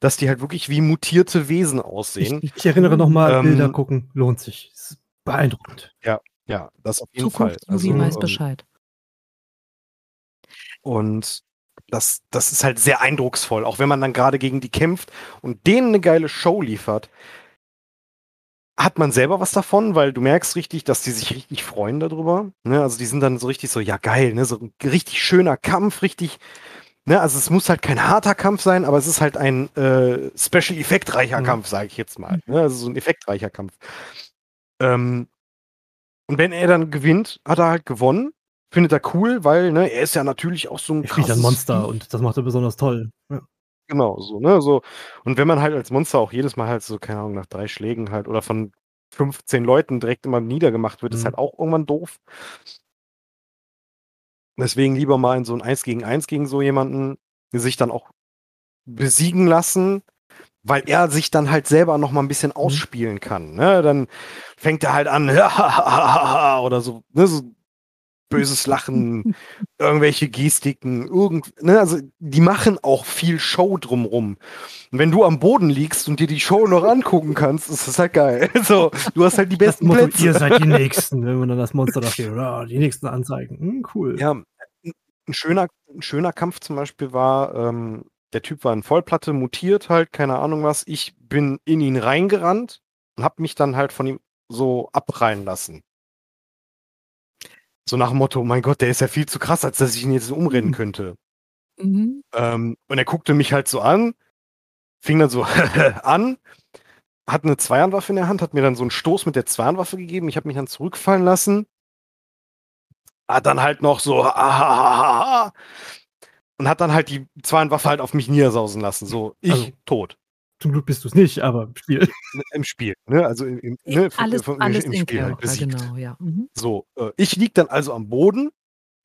[SPEAKER 4] dass die halt wirklich wie mutierte Wesen
[SPEAKER 3] Ich,
[SPEAKER 4] aussehen.
[SPEAKER 3] ich erinnere nochmal,
[SPEAKER 4] Ähm,
[SPEAKER 3] Bilder gucken, lohnt sich. Ist beeindruckend.
[SPEAKER 4] Ja, das auf jeden Fall.
[SPEAKER 2] Zukunftsmovie
[SPEAKER 4] Also,
[SPEAKER 2] weiß
[SPEAKER 4] ähm,
[SPEAKER 2] Bescheid.
[SPEAKER 4] Und das, das ist halt sehr eindrucksvoll, auch wenn man dann gerade gegen die kämpft und denen eine geile Show liefert. Hat man selber was davon, weil du merkst richtig, dass die sich richtig freuen darüber. Ne? Also die sind dann so richtig so, ja geil, ne? so ein richtig schöner Kampf, richtig. Ne? Also es muss halt kein harter Kampf sein, aber es ist halt ein äh, Special Effektreicher
[SPEAKER 3] Mhm.
[SPEAKER 4] Kampf, sage ich jetzt mal. Ne? Also so ein effektreicher Kampf. Ähm, und wenn er dann gewinnt, hat er halt gewonnen. Findet er cool, weil ne, er ist ja natürlich auch so ein
[SPEAKER 3] Er
[SPEAKER 4] krasses
[SPEAKER 3] Monster und das macht er besonders toll. Ja.
[SPEAKER 4] Genau, so, ne, so. Und wenn man halt als Monster auch jedes Mal halt so, keine Ahnung, nach drei Schlägen halt oder von 15 Leuten direkt immer niedergemacht wird, ist
[SPEAKER 3] Mhm.
[SPEAKER 4] halt auch irgendwann doof. Deswegen lieber mal in so ein 1 gegen 1 gegen so jemanden sich dann auch besiegen lassen, weil er sich dann halt selber noch mal ein bisschen ausspielen kann. Ne? Dann fängt er halt an, oder so, ne, so böses Lachen, irgendwelche Gestiken, irgend, ne, also die machen auch viel Show drumrum. Und wenn du am Boden liegst und dir die Show noch angucken kannst, ist das halt geil. So, du hast halt die besten
[SPEAKER 3] Motto,
[SPEAKER 4] Plätze.
[SPEAKER 3] ihr seid die Nächsten, wenn man dann das Monster da steht. Die Nächsten anzeigen. Hm, cool.
[SPEAKER 4] Ja, ein ein schöner, ein schöner Kampf zum Beispiel war, ähm, der Typ war in Vollplatte, mutiert halt, keine Ahnung was. Ich bin in ihn reingerannt und hab mich dann halt von ihm so abreihen lassen. So nach dem Motto, mein Gott, der ist ja viel zu krass, als dass ich ihn jetzt umrennen
[SPEAKER 3] Mhm.
[SPEAKER 4] könnte.
[SPEAKER 2] Mhm.
[SPEAKER 4] Ähm, und er guckte mich halt so an, fing dann so an, hat eine Zweihandwaffe in der Hand, hat mir dann so einen Stoß mit der Zweihandwaffe gegeben. Ich habe mich dann zurückfallen lassen. Hat dann halt noch so ah, und hat dann halt die Zweihandwaffe halt auf mich niedersausen lassen. So, ich
[SPEAKER 3] Also-
[SPEAKER 4] tot.
[SPEAKER 3] Zum Glück bist du es nicht, aber im Spiel.
[SPEAKER 4] Ne, Im Spiel. Ne? Also im, im, ne? von-
[SPEAKER 2] alles
[SPEAKER 4] von-
[SPEAKER 2] alles
[SPEAKER 4] im Spiel halt besiegt.
[SPEAKER 2] genau, ja. Mhm.
[SPEAKER 4] So, äh, ich lieg dann also am Boden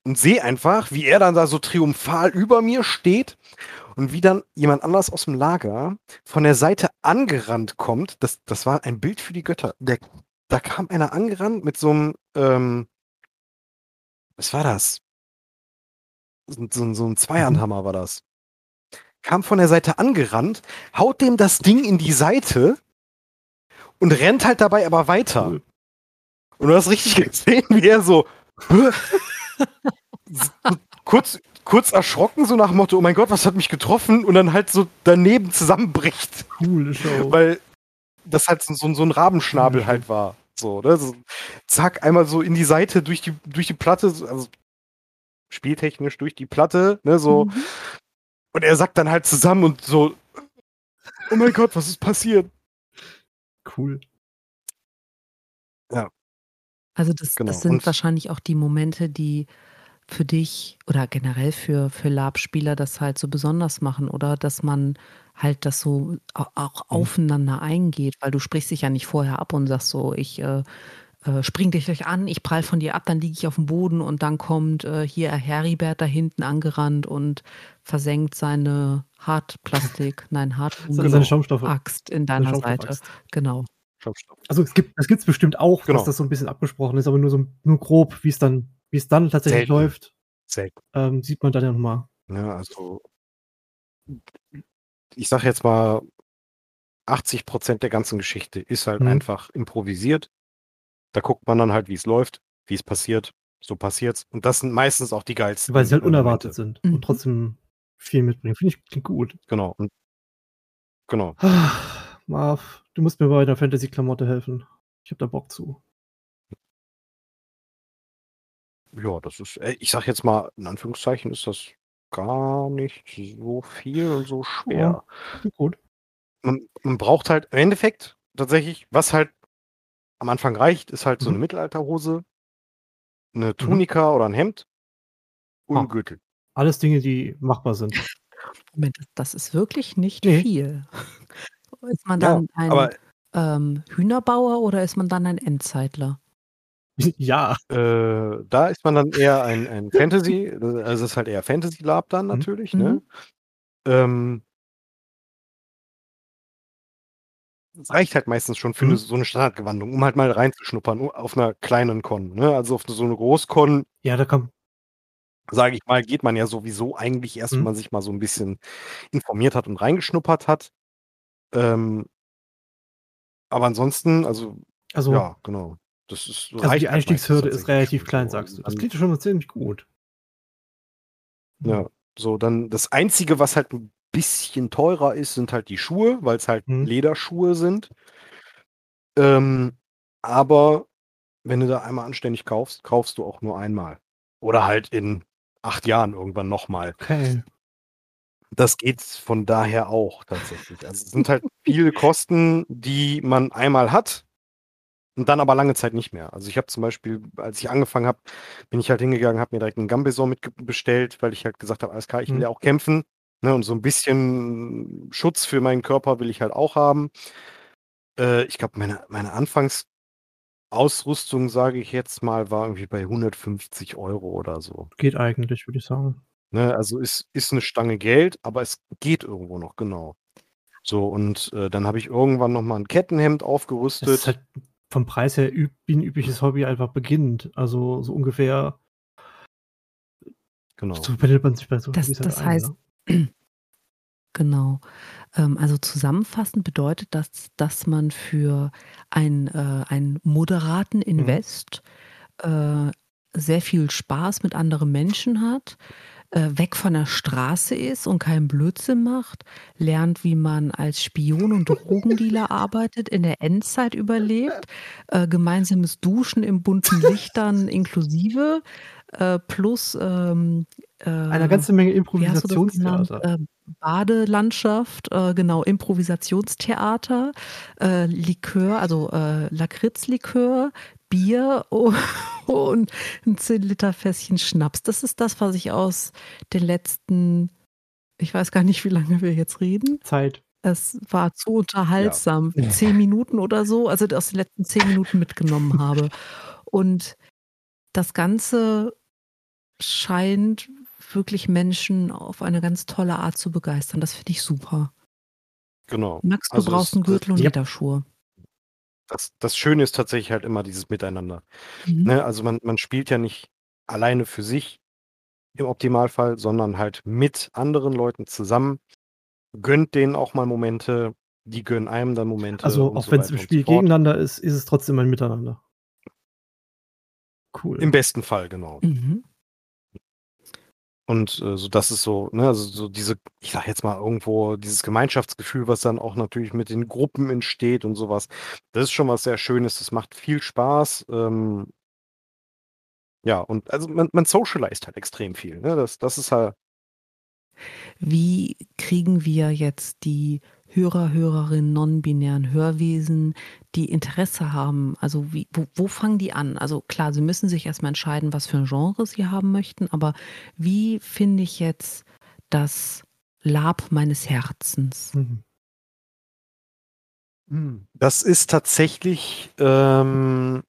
[SPEAKER 4] und sehe einfach, wie er dann da so triumphal über mir steht und wie dann jemand anders aus dem Lager von der Seite angerannt kommt. Das, das war ein Bild für die Götter. Der, da kam einer angerannt mit so einem, ähm, was war das? So, so, so ein Zweihandhammer war das. Kam von der Seite angerannt, haut dem das Ding in die Seite und rennt halt dabei aber weiter. Und du hast richtig gesehen, wie er so, so kurz, kurz erschrocken, so nach dem Motto, oh mein Gott, was hat mich getroffen? Und dann halt so daneben zusammenbricht,
[SPEAKER 3] Coole Show.
[SPEAKER 4] weil das halt so, so, so ein Rabenschnabel
[SPEAKER 3] Mhm.
[SPEAKER 4] halt war. So, ne? so, zack, einmal so in die Seite durch die, durch die Platte, so- also spieltechnisch durch die Platte, ne, so.
[SPEAKER 2] Mhm.
[SPEAKER 4] Und er sagt dann halt zusammen und so, oh mein Gott, was ist passiert?
[SPEAKER 3] Cool.
[SPEAKER 2] Also das,
[SPEAKER 4] Genau,
[SPEAKER 2] das sind
[SPEAKER 4] und-
[SPEAKER 2] wahrscheinlich auch die Momente, die für dich oder generell für, für Lab-Spieler das halt so besonders machen oder dass man halt das so au- auch
[SPEAKER 3] Mhm.
[SPEAKER 2] aufeinander eingeht, weil du sprichst dich ja nicht vorher ab und sagst so, ich äh, äh, spring dich gleich an, ich prall von dir ab, dann liege ich auf dem Boden und dann kommt äh, hier Heribert da hinten angerannt und versenkt seine Hartplastik, nein,
[SPEAKER 3] Seine seine Schaumstoffe.
[SPEAKER 2] Axt in deiner Seite. Genau.
[SPEAKER 3] Also es gibt, das gibt es bestimmt auch,
[SPEAKER 4] Genau.
[SPEAKER 3] dass das so ein bisschen abgesprochen ist, aber nur so nur grob, wie es dann, wie es dann tatsächlich
[SPEAKER 4] Selten.
[SPEAKER 3] läuft,
[SPEAKER 4] Selten.
[SPEAKER 3] ähm, sieht man dann ja nochmal.
[SPEAKER 4] Ja, also ich sag jetzt mal, 80 Prozent der ganzen Geschichte ist halt
[SPEAKER 3] Mhm.
[SPEAKER 4] einfach improvisiert. Da guckt man dann halt, wie es läuft, wie es passiert. So passiert's. Und das sind meistens auch die geilsten.
[SPEAKER 3] Weil sie halt unerwartet
[SPEAKER 4] Momente.
[SPEAKER 3] sind
[SPEAKER 2] Mhm.
[SPEAKER 3] und trotzdem viel mitbringen. Finde ich klingt gut.
[SPEAKER 4] Genau. Und, genau.
[SPEAKER 3] Ah, Marv, du musst mir bei der Fantasy-Klamotte helfen. Ich hab da Bock zu.
[SPEAKER 4] Ja, das ist, äh, ich sag jetzt mal, in Anführungszeichen ist das gar nicht so viel und so schwer.
[SPEAKER 3] Ja, gut.
[SPEAKER 4] Man, man braucht halt im Endeffekt tatsächlich, was halt am Anfang reicht, ist halt so eine
[SPEAKER 3] Mhm.
[SPEAKER 4] Mittelalterhose, eine Tunika oder ein Hemd und
[SPEAKER 3] Ah.
[SPEAKER 4] ein Gürtel.
[SPEAKER 3] Alles Dinge, die machbar sind.
[SPEAKER 2] Moment, das ist wirklich nicht
[SPEAKER 3] Ne.
[SPEAKER 2] viel. Ist man
[SPEAKER 4] Ja,
[SPEAKER 2] dann ein,
[SPEAKER 4] aber
[SPEAKER 2] ähm, Hühnerbauer oder ist man dann ein Endzeitler?
[SPEAKER 3] Ja.
[SPEAKER 4] Äh, da ist man dann eher ein, ein Fantasy, also es ist halt eher Fantasy Lab dann
[SPEAKER 3] Mhm.
[SPEAKER 4] natürlich,
[SPEAKER 2] Mhm.
[SPEAKER 4] ne? Ähm, es reicht halt meistens schon für
[SPEAKER 3] Mhm.
[SPEAKER 4] eine, so eine Standardgewandung, um halt mal reinzuschnuppern, auf einer kleinen Con, ne? Also auf so eine Großcon,
[SPEAKER 3] Ja, da kann
[SPEAKER 4] sage ich mal, geht man ja sowieso eigentlich erst, wenn
[SPEAKER 3] Mhm.
[SPEAKER 4] man sich mal so ein bisschen informiert hat und reingeschnuppert hat. Ähm, aber ansonsten, also
[SPEAKER 3] also,
[SPEAKER 4] ja, genau. Das ist
[SPEAKER 3] also die
[SPEAKER 4] halt
[SPEAKER 3] Einstiegshürde ist relativ klein, sagst du. Das klingt ja schon mal ziemlich gut.
[SPEAKER 4] Ja, so dann das Einzige, was halt ein bisschen teurer ist, sind halt die Schuhe, weil es halt
[SPEAKER 3] Mhm.
[SPEAKER 4] Lederschuhe sind. Ähm, aber wenn du da einmal anständig kaufst, kaufst du auch nur einmal. Oder halt in acht Jahren irgendwann nochmal.
[SPEAKER 3] Okay.
[SPEAKER 4] Das geht von daher auch tatsächlich. Also es sind halt viele Kosten, die man einmal hat und dann aber lange Zeit nicht mehr. Also ich habe zum Beispiel, als ich angefangen habe, bin ich halt hingegangen, habe mir direkt einen Gambesor mitbestellt, weil ich halt gesagt habe, alles klar, ich will
[SPEAKER 3] Mhm.
[SPEAKER 4] ja auch kämpfen. Ne, und so ein bisschen Schutz für meinen Körper will ich halt auch haben. Äh, ich glaube, meine, meine Anfangsausrüstung, sage ich jetzt mal, war irgendwie bei 150 Euro oder so.
[SPEAKER 3] Geht eigentlich, würde ich sagen.
[SPEAKER 4] Ne, also ist, ist eine Stange Geld, aber es geht irgendwo noch, genau. So, und äh, dann habe ich irgendwann nochmal ein Kettenhemd
[SPEAKER 3] Das
[SPEAKER 4] aufgerüstet.
[SPEAKER 3] ist halt vom Preis her üb wie ein übliches Hobby einfach beginnt. Also so ungefähr
[SPEAKER 4] genau.
[SPEAKER 3] so pendelt man sich bei so
[SPEAKER 2] Das-
[SPEAKER 3] halt
[SPEAKER 2] das
[SPEAKER 3] ein,
[SPEAKER 2] heißt,
[SPEAKER 3] ne?
[SPEAKER 2] Genau. Ähm, also zusammenfassend bedeutet das, dass man für ein, äh, einen moderaten Invest äh, sehr viel Spaß mit anderen Menschen hat, äh, weg von der Straße ist und keinen Blödsinn macht, lernt, wie man als Spion und Drogendealer arbeitet, in der Endzeit überlebt, äh, gemeinsames Duschen in bunten Lichtern inklusive, äh, plus ähm, äh,
[SPEAKER 3] Eine ganze Menge
[SPEAKER 2] du das genannt?
[SPEAKER 3] Improvisationstheater.
[SPEAKER 2] Äh, Badelandschaft, äh, genau, Improvisationstheater, äh, Likör, also äh, Lakritzlikör, Bier und ein 10 Liter Fässchen Schnaps. Das ist das, was ich aus den letzten, ich weiß gar nicht, wie lange wir jetzt reden.
[SPEAKER 3] Zeit.
[SPEAKER 2] Es war zu unterhaltsam, zehn Minuten oder so, also aus den letzten zehn Minuten mitgenommen habe. Und das Ganze scheint wirklich Menschen auf eine ganz tolle Art zu begeistern. Das finde ich super.
[SPEAKER 4] Genau.
[SPEAKER 2] Max, du
[SPEAKER 4] Also
[SPEAKER 2] brauchst einen Gürtel und
[SPEAKER 3] ja.
[SPEAKER 2] Lederschuhe.
[SPEAKER 4] Das, das Schöne ist tatsächlich halt immer dieses Miteinander.
[SPEAKER 2] Mhm.
[SPEAKER 4] Ne? Also man, man spielt ja nicht alleine für sich im Optimalfall, sondern halt mit anderen Leuten zusammen. Gönnt denen auch mal Momente, die gönnen einem dann Momente.
[SPEAKER 3] Also auch
[SPEAKER 4] so
[SPEAKER 3] wenn es im Spiel gegeneinander ist, ist es trotzdem ein Miteinander. Cool.
[SPEAKER 4] Im besten Fall, genau.
[SPEAKER 2] Mhm.
[SPEAKER 4] Und äh, so, das ist so, ne, also so diese, ich sag jetzt mal irgendwo, dieses Gemeinschaftsgefühl, was dann auch natürlich mit den Gruppen entsteht und sowas. Das ist schon was sehr Schönes. Das macht viel Spaß. Ähm, ja, und also man, man socialized halt extrem viel. Ne? Das, das ist halt,
[SPEAKER 2] Wie kriegen wir jetzt die Hörer, Hörerinnen, non-binären Hörwesen, die Interesse haben? Also wie, wo, wo fangen die an? Also klar, sie müssen sich erstmal entscheiden, was für ein Genre sie haben möchten, aber wie finde ich jetzt das Lab meines Herzens?
[SPEAKER 3] Mhm.
[SPEAKER 4] das ist tatsächlich, ähm,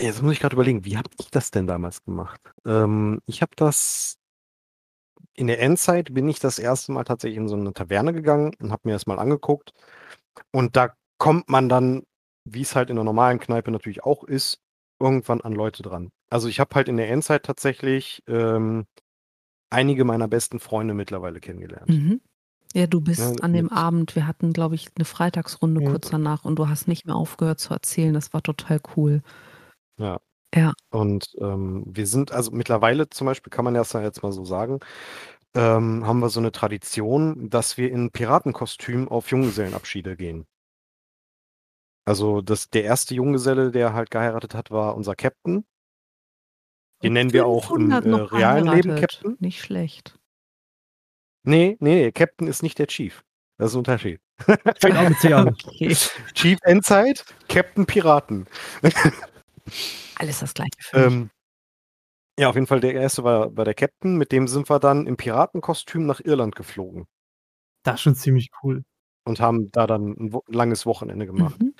[SPEAKER 4] jetzt muss ich gerade überlegen, wie habe ich das denn damals gemacht? Ähm, ich habe das in der Endzeit bin ich das erste Mal tatsächlich in so eine Taverne gegangen und habe mir das mal angeguckt. Und da kommt man dann, wie es halt in der normalen Kneipe natürlich auch ist, irgendwann an Leute dran. Also ich habe halt in der Endzeit tatsächlich ähm, einige meiner besten Freunde mittlerweile kennengelernt.
[SPEAKER 2] Mhm. Ja, du bist
[SPEAKER 4] Ja,
[SPEAKER 2] an dem
[SPEAKER 4] mit-
[SPEAKER 2] Abend, wir hatten, glaube ich, eine Freitagsrunde
[SPEAKER 3] Ja.
[SPEAKER 2] kurz danach und du hast nicht mehr aufgehört zu erzählen. Das war total cool.
[SPEAKER 4] Ja.
[SPEAKER 2] Ja.
[SPEAKER 4] Und ähm, wir sind, also mittlerweile zum Beispiel, kann man das ja jetzt mal so sagen, ähm, haben wir so eine Tradition, dass wir in Piratenkostüm auf Junggesellenabschiede gehen. Also das, der erste Junggeselle, der halt geheiratet hat, war unser Captain. Den nennen wir auch im
[SPEAKER 2] 500
[SPEAKER 4] äh, realen Leben. Captain.
[SPEAKER 2] Nicht schlecht.
[SPEAKER 4] Nee, nee, nee, Captain ist nicht der Chief. Das ist ein Unterschied.
[SPEAKER 3] Fängt auch mit C an.
[SPEAKER 2] Okay.
[SPEAKER 4] Chief Endzeit, Captain Piraten.
[SPEAKER 2] Alles das gleiche für mich.
[SPEAKER 4] Ähm, ja, auf jeden Fall der erste war, war der Captain. Mit dem sind wir dann im Piratenkostüm nach Irland geflogen
[SPEAKER 3] Das ist schon ziemlich cool.
[SPEAKER 4] und haben da dann ein, wo ein langes Wochenende gemacht.
[SPEAKER 2] Mhm.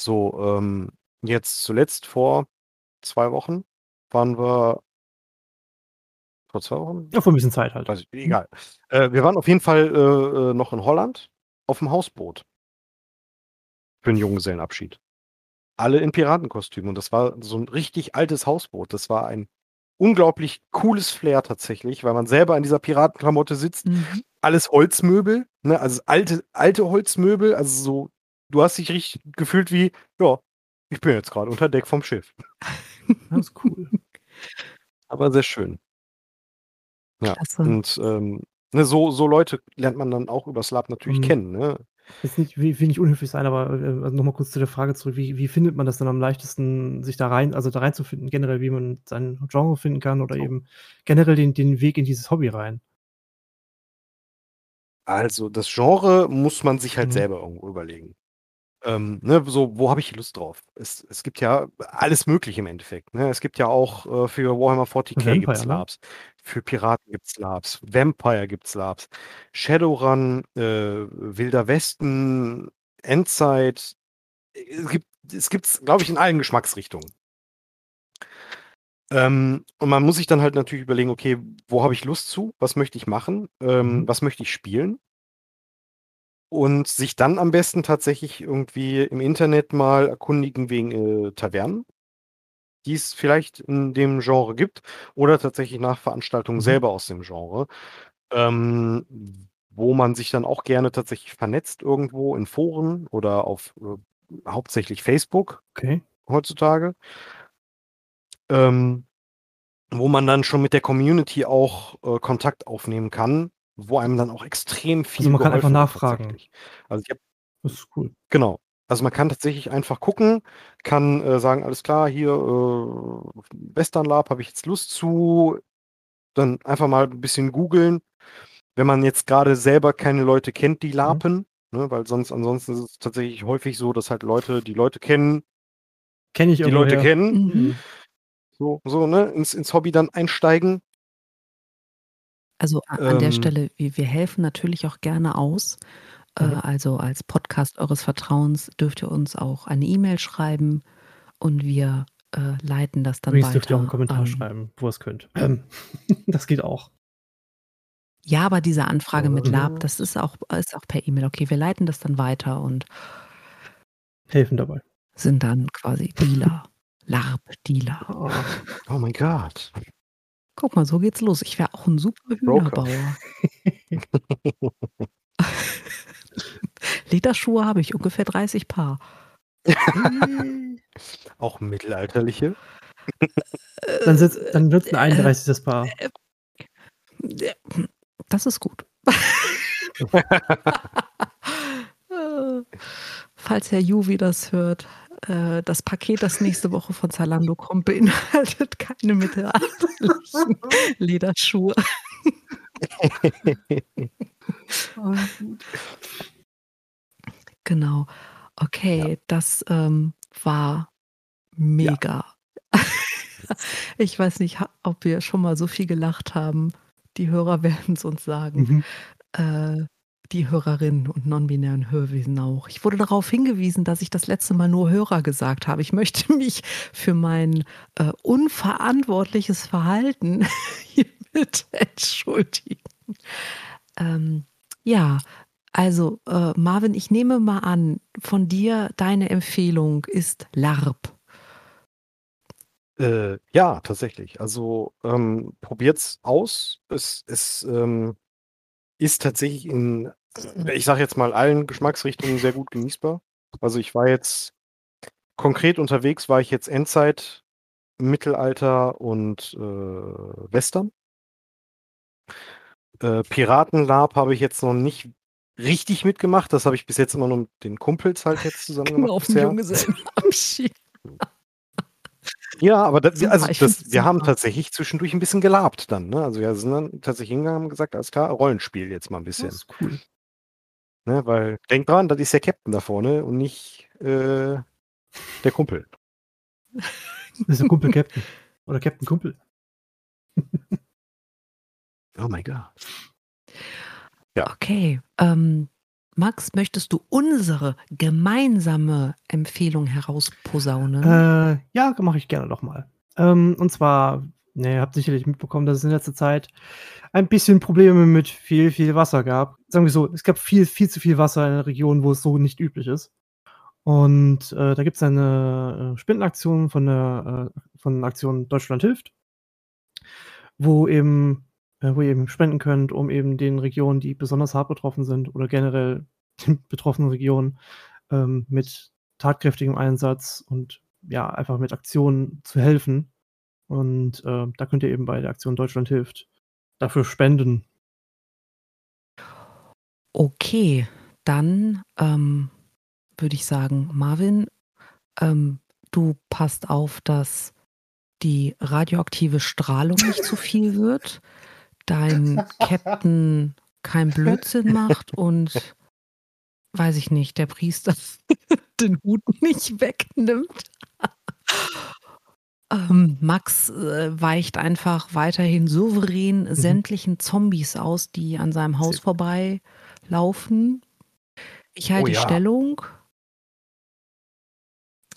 [SPEAKER 4] So, ähm, jetzt zuletzt vor zwei Wochen waren wir. Vor zwei Wochen?
[SPEAKER 3] Ja, vor ein bisschen Zeit halt.
[SPEAKER 4] Weiß ich, egal. Äh, wir waren auf jeden Fall äh, äh, noch in Holland auf dem Hausboot. Für einen Junggesellenabschied. Alle in Piratenkostümen. Und das war so ein richtig altes Hausboot. Das war ein unglaublich cooles Flair tatsächlich, weil man selber in dieser Piratenklamotte sitzt.
[SPEAKER 2] Mhm.
[SPEAKER 4] Alles Holzmöbel, ne? also alte, alte Holzmöbel. Also so, du hast dich richtig gefühlt wie, ja, ich bin jetzt gerade unter Deck vom Schiff.
[SPEAKER 3] Das ist cool.
[SPEAKER 4] Aber sehr schön. Ja.
[SPEAKER 2] Klasse.
[SPEAKER 4] Und ähm, ne, so, so Leute lernt man dann auch übers Lab natürlich
[SPEAKER 3] Mhm.
[SPEAKER 4] kennen. Ne?
[SPEAKER 3] Jetzt nicht, will, nicht unhöflich sein, aber äh, nochmal kurz zu der Frage zurück, wie, wie findet man das dann am leichtesten, sich da rein, also da reinzufinden, generell, wie man sein Genre finden kann oder
[SPEAKER 4] So.
[SPEAKER 3] eben generell den, den Weg in dieses Hobby rein?
[SPEAKER 4] Also das Genre muss man sich halt
[SPEAKER 3] Mhm.
[SPEAKER 4] selber irgendwo überlegen. Ähm, ne, so, wo habe ich Lust drauf? Es, es gibt ja alles Mögliche im Endeffekt. Ne? Es gibt ja auch äh, für Warhammer 40k
[SPEAKER 3] Vampire,
[SPEAKER 4] gibt's
[SPEAKER 3] ne?
[SPEAKER 4] Labs, für Piraten gibt's Labs, Vampire gibt's Labs, Shadowrun, äh, Wilder Westen, Endzeit. Es gibt es gibt's, glaube ich, in allen Geschmacksrichtungen. Ähm, und man muss sich dann halt natürlich überlegen, okay, wo habe ich Lust zu? Was möchte ich machen? Ähm,
[SPEAKER 3] Mhm.
[SPEAKER 4] Was möchte ich spielen? Und sich dann am besten tatsächlich irgendwie im Internet mal erkundigen wegen äh, Tavernen, die es vielleicht in dem Genre gibt, oder tatsächlich nach Veranstaltungen
[SPEAKER 3] Mhm.
[SPEAKER 4] selber aus dem Genre, ähm, wo man sich dann auch gerne tatsächlich vernetzt irgendwo in Foren oder auf äh, hauptsächlich Facebook
[SPEAKER 3] Okay.
[SPEAKER 4] heutzutage, ähm, wo man dann schon mit der Community auch äh, Kontakt aufnehmen kann, wo einem dann auch extrem viel
[SPEAKER 3] Also man kann einfach nachfragen.
[SPEAKER 4] Also ich habe
[SPEAKER 3] Das ist cool.
[SPEAKER 4] Genau. Also man kann tatsächlich einfach gucken, kann äh, sagen, alles klar, hier äh, Western Lab habe ich jetzt Lust zu, dann einfach mal ein bisschen googeln. Wenn man jetzt gerade selber keine Leute kennt,
[SPEAKER 3] Mhm.
[SPEAKER 4] die lapen, ne, weil sonst ansonsten ist es tatsächlich häufig so, dass halt Leute, die Leute kennen,
[SPEAKER 3] Kenne ich
[SPEAKER 4] die Leute
[SPEAKER 3] irgendwoher.
[SPEAKER 4] kennen,
[SPEAKER 2] Mhm.
[SPEAKER 4] so, so ne, ins, ins Hobby dann einsteigen.
[SPEAKER 2] Also an der
[SPEAKER 4] Ähm.
[SPEAKER 2] Stelle, wir, wir helfen natürlich auch gerne aus. Äh, also als Podcast eures Vertrauens dürft ihr uns auch eine E-Mail schreiben und wir äh, leiten das dann
[SPEAKER 3] Übrigens
[SPEAKER 2] weiter.
[SPEAKER 3] dürft ihr auch einen Kommentar
[SPEAKER 2] ähm,
[SPEAKER 3] schreiben, wo ihr es könnt. Das geht auch.
[SPEAKER 2] Ja, aber diese Anfrage mit. Lab, das ist auch, ist auch per E-Mail. Okay, wir leiten das dann weiter und
[SPEAKER 3] Helfen dabei.
[SPEAKER 2] sind dann quasi Dealer. Larb-Dealer.
[SPEAKER 3] Oh.
[SPEAKER 4] Oh mein Gott.
[SPEAKER 2] Guck mal, so geht's los. Ich wäre auch ein super
[SPEAKER 4] Broker.
[SPEAKER 2] Hühnerbauer. Lederschuhe habe ich, ungefähr 30 Paar.
[SPEAKER 4] Auch mittelalterliche.
[SPEAKER 3] Dann, sitzt, dann wird es ein 31. Paar.
[SPEAKER 2] Das ist gut. Falls Herr Juvi das hört, äh, das Paket, das nächste Woche von Zalando kommt, beinhaltet keine mittelalterlichen Lederschuhe. Genau. Okay, das ähm, war mega. ich weiß nicht, ob wir schon mal so viel gelacht haben. Die Hörer werden es uns sagen.
[SPEAKER 3] Mhm.
[SPEAKER 2] Äh, die Hörerinnen und non-binären Hörwesen auch. Ich wurde darauf hingewiesen, dass ich das letzte Mal nur Hörer gesagt habe. Ich möchte mich für mein äh, unverantwortliches Verhalten hiermit entschuldigen. Ähm, ja, also äh, Marvin, ich nehme mal an, von dir deine Empfehlung ist LARP.
[SPEAKER 4] Äh, ja, tatsächlich. Also ähm, probiert's aus. Es, es ähm, ist tatsächlich in, ich sage jetzt mal, allen Geschmacksrichtungen sehr gut genießbar. Also ich war jetzt konkret unterwegs, war ich jetzt Endzeit, Mittelalter und äh, Western. Äh, Piratenlab habe ich jetzt noch nicht richtig mitgemacht. Das habe ich bis jetzt immer nur mit den Kumpels halt jetzt zusammen gemacht.
[SPEAKER 2] Auf den. Junggesellenabschied.
[SPEAKER 4] Ja, aber das, also das, wir haben tatsächlich zwischendurch ein bisschen gelabt dann. Ne? Also wir sind dann tatsächlich hingegangen und gesagt, alles klar, Rollenspiel jetzt mal ein
[SPEAKER 3] Das
[SPEAKER 4] bisschen.
[SPEAKER 3] ist cool.
[SPEAKER 4] Ne? Weil denk dran, das ist der Captain da vorne und nicht äh, der Kumpel.
[SPEAKER 3] Das ist der Kumpel Captain. Oder Captain Kumpel.
[SPEAKER 4] Oh mein Gott.
[SPEAKER 2] Okay. Ähm, Max, möchtest du unsere gemeinsame Empfehlung herausposaunen?
[SPEAKER 3] Äh, ja, mache ich gerne noch mal. Ähm, und zwar, ne, ihr habt sicherlich mitbekommen, dass es in letzter Zeit ein bisschen Probleme mit viel, viel Wasser gab. Sagen wir so, es gab viel, viel zu viel Wasser in einer Region, wo es so nicht üblich ist. Und äh, da gibt es eine äh, Spendenaktion von der äh, von Aktion Deutschland hilft, wo eben, äh, wo ihr eben spenden könnt, um eben den Regionen, die besonders hart betroffen sind oder generell den betroffenen Regionen ähm, mit tatkräftigem Einsatz und ja, einfach mit Aktionen zu helfen. Und äh, da könnt ihr eben bei der Aktion Deutschland hilft dafür spenden.
[SPEAKER 2] Okay, dann ähm, würde ich sagen, Marvin, ähm, du passt auf, dass die radioaktive Strahlung nicht zu viel wird, dein Captain kein Blödsinn macht und weiß ich nicht, der Priester den Hut nicht wegnimmt. Ähm, Max äh, weicht einfach weiterhin souverän sämtlichen Zombies aus, die an seinem Haus
[SPEAKER 3] Sehr-
[SPEAKER 2] vorbeilaufen. Ich halte
[SPEAKER 4] Oh ja.
[SPEAKER 2] Stellung.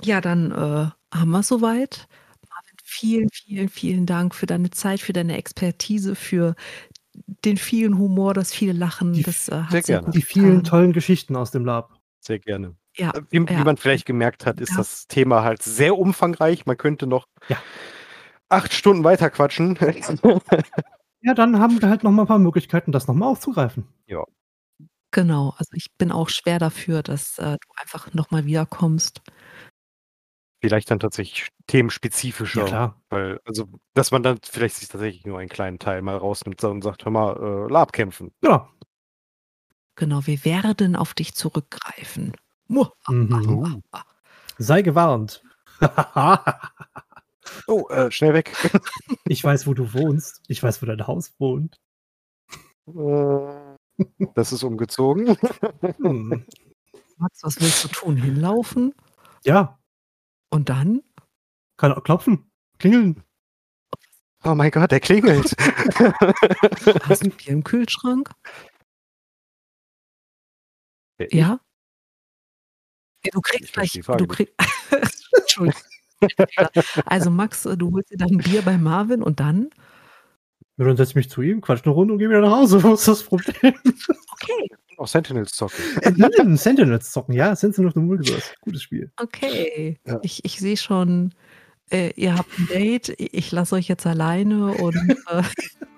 [SPEAKER 2] Ja, dann äh, haben wir es soweit. Marvin, vielen, vielen, vielen Dank für deine Zeit, für deine Expertise, für den vielen Humor, das viele Lachen.
[SPEAKER 3] Die-
[SPEAKER 2] das äh, hat
[SPEAKER 4] sehr
[SPEAKER 2] sehr
[SPEAKER 4] gerne.
[SPEAKER 2] gut
[SPEAKER 3] Die vielen tollen Geschichten aus dem Lab.
[SPEAKER 4] Sehr gerne.
[SPEAKER 2] Ja,
[SPEAKER 4] Äh, Wie, wie
[SPEAKER 2] ja.
[SPEAKER 4] man vielleicht gemerkt hat, ist
[SPEAKER 2] Ja.
[SPEAKER 4] das Thema halt sehr umfangreich. Man könnte noch
[SPEAKER 3] Ja.
[SPEAKER 4] acht Stunden weiter quatschen.
[SPEAKER 3] Ja, dann haben wir halt noch mal ein paar Möglichkeiten, das noch mal aufzugreifen.
[SPEAKER 2] Genau, also ich bin auch schwer dafür, dass äh, du einfach nochmal wiederkommst.
[SPEAKER 4] vielleicht dann tatsächlich themenspezifischer.
[SPEAKER 3] Ja, klar.
[SPEAKER 4] Weil, also, dass man dann vielleicht sich tatsächlich nur einen kleinen Teil mal rausnimmt und sagt, hör mal, äh, Lab kämpfen.
[SPEAKER 3] Genau.
[SPEAKER 2] Genau, wir werden auf dich zurückgreifen.
[SPEAKER 3] Mhm. Sei gewarnt.
[SPEAKER 4] Oh, äh, schnell weg.
[SPEAKER 3] ich weiß, wo du wohnst. Ich weiß, wo dein Haus wohnt.
[SPEAKER 4] Äh, das ist umgezogen.
[SPEAKER 3] Hm.
[SPEAKER 2] Max, was willst du tun? Hinlaufen?
[SPEAKER 3] Ja,
[SPEAKER 2] Und dann?
[SPEAKER 3] kann auch klopfen. Klingeln.
[SPEAKER 4] Oh mein Gott, der klingelt.
[SPEAKER 2] Hast du Bier im Kühlschrank? Ja? Ja du kriegst
[SPEAKER 4] Ich
[SPEAKER 2] gleich.
[SPEAKER 4] verstehe die Frage
[SPEAKER 2] Du krieg, Entschuldigung. Also Max, du holst dir dann ein Bier bei Marvin und dann?
[SPEAKER 3] Ja, dann setz ich mich zu ihm, quatsch eine Runde und geh wieder nach Hause. Wo ist das Problem?
[SPEAKER 2] Okay,
[SPEAKER 4] Auch Sentinels zocken.
[SPEAKER 3] Äh, Sentinels zocken, ja. Sentinels of the Multiverse. Gutes Spiel.
[SPEAKER 2] okay.
[SPEAKER 4] Ja.
[SPEAKER 2] Ich, ich sehe schon, äh, ihr habt ein Date. Ich lasse euch jetzt alleine und äh,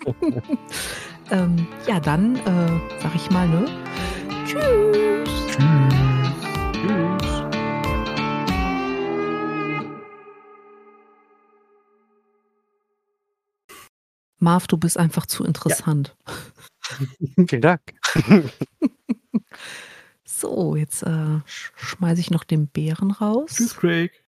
[SPEAKER 2] ähm, ja, dann äh, sag ich mal, ne? Tschüss.
[SPEAKER 3] Tschüss.
[SPEAKER 2] Marv, du bist einfach zu interessant.
[SPEAKER 4] Vielen Dank.
[SPEAKER 2] So, jetzt äh, sch- schmeiße ich noch den Bären raus.
[SPEAKER 3] Tschüss, Craig.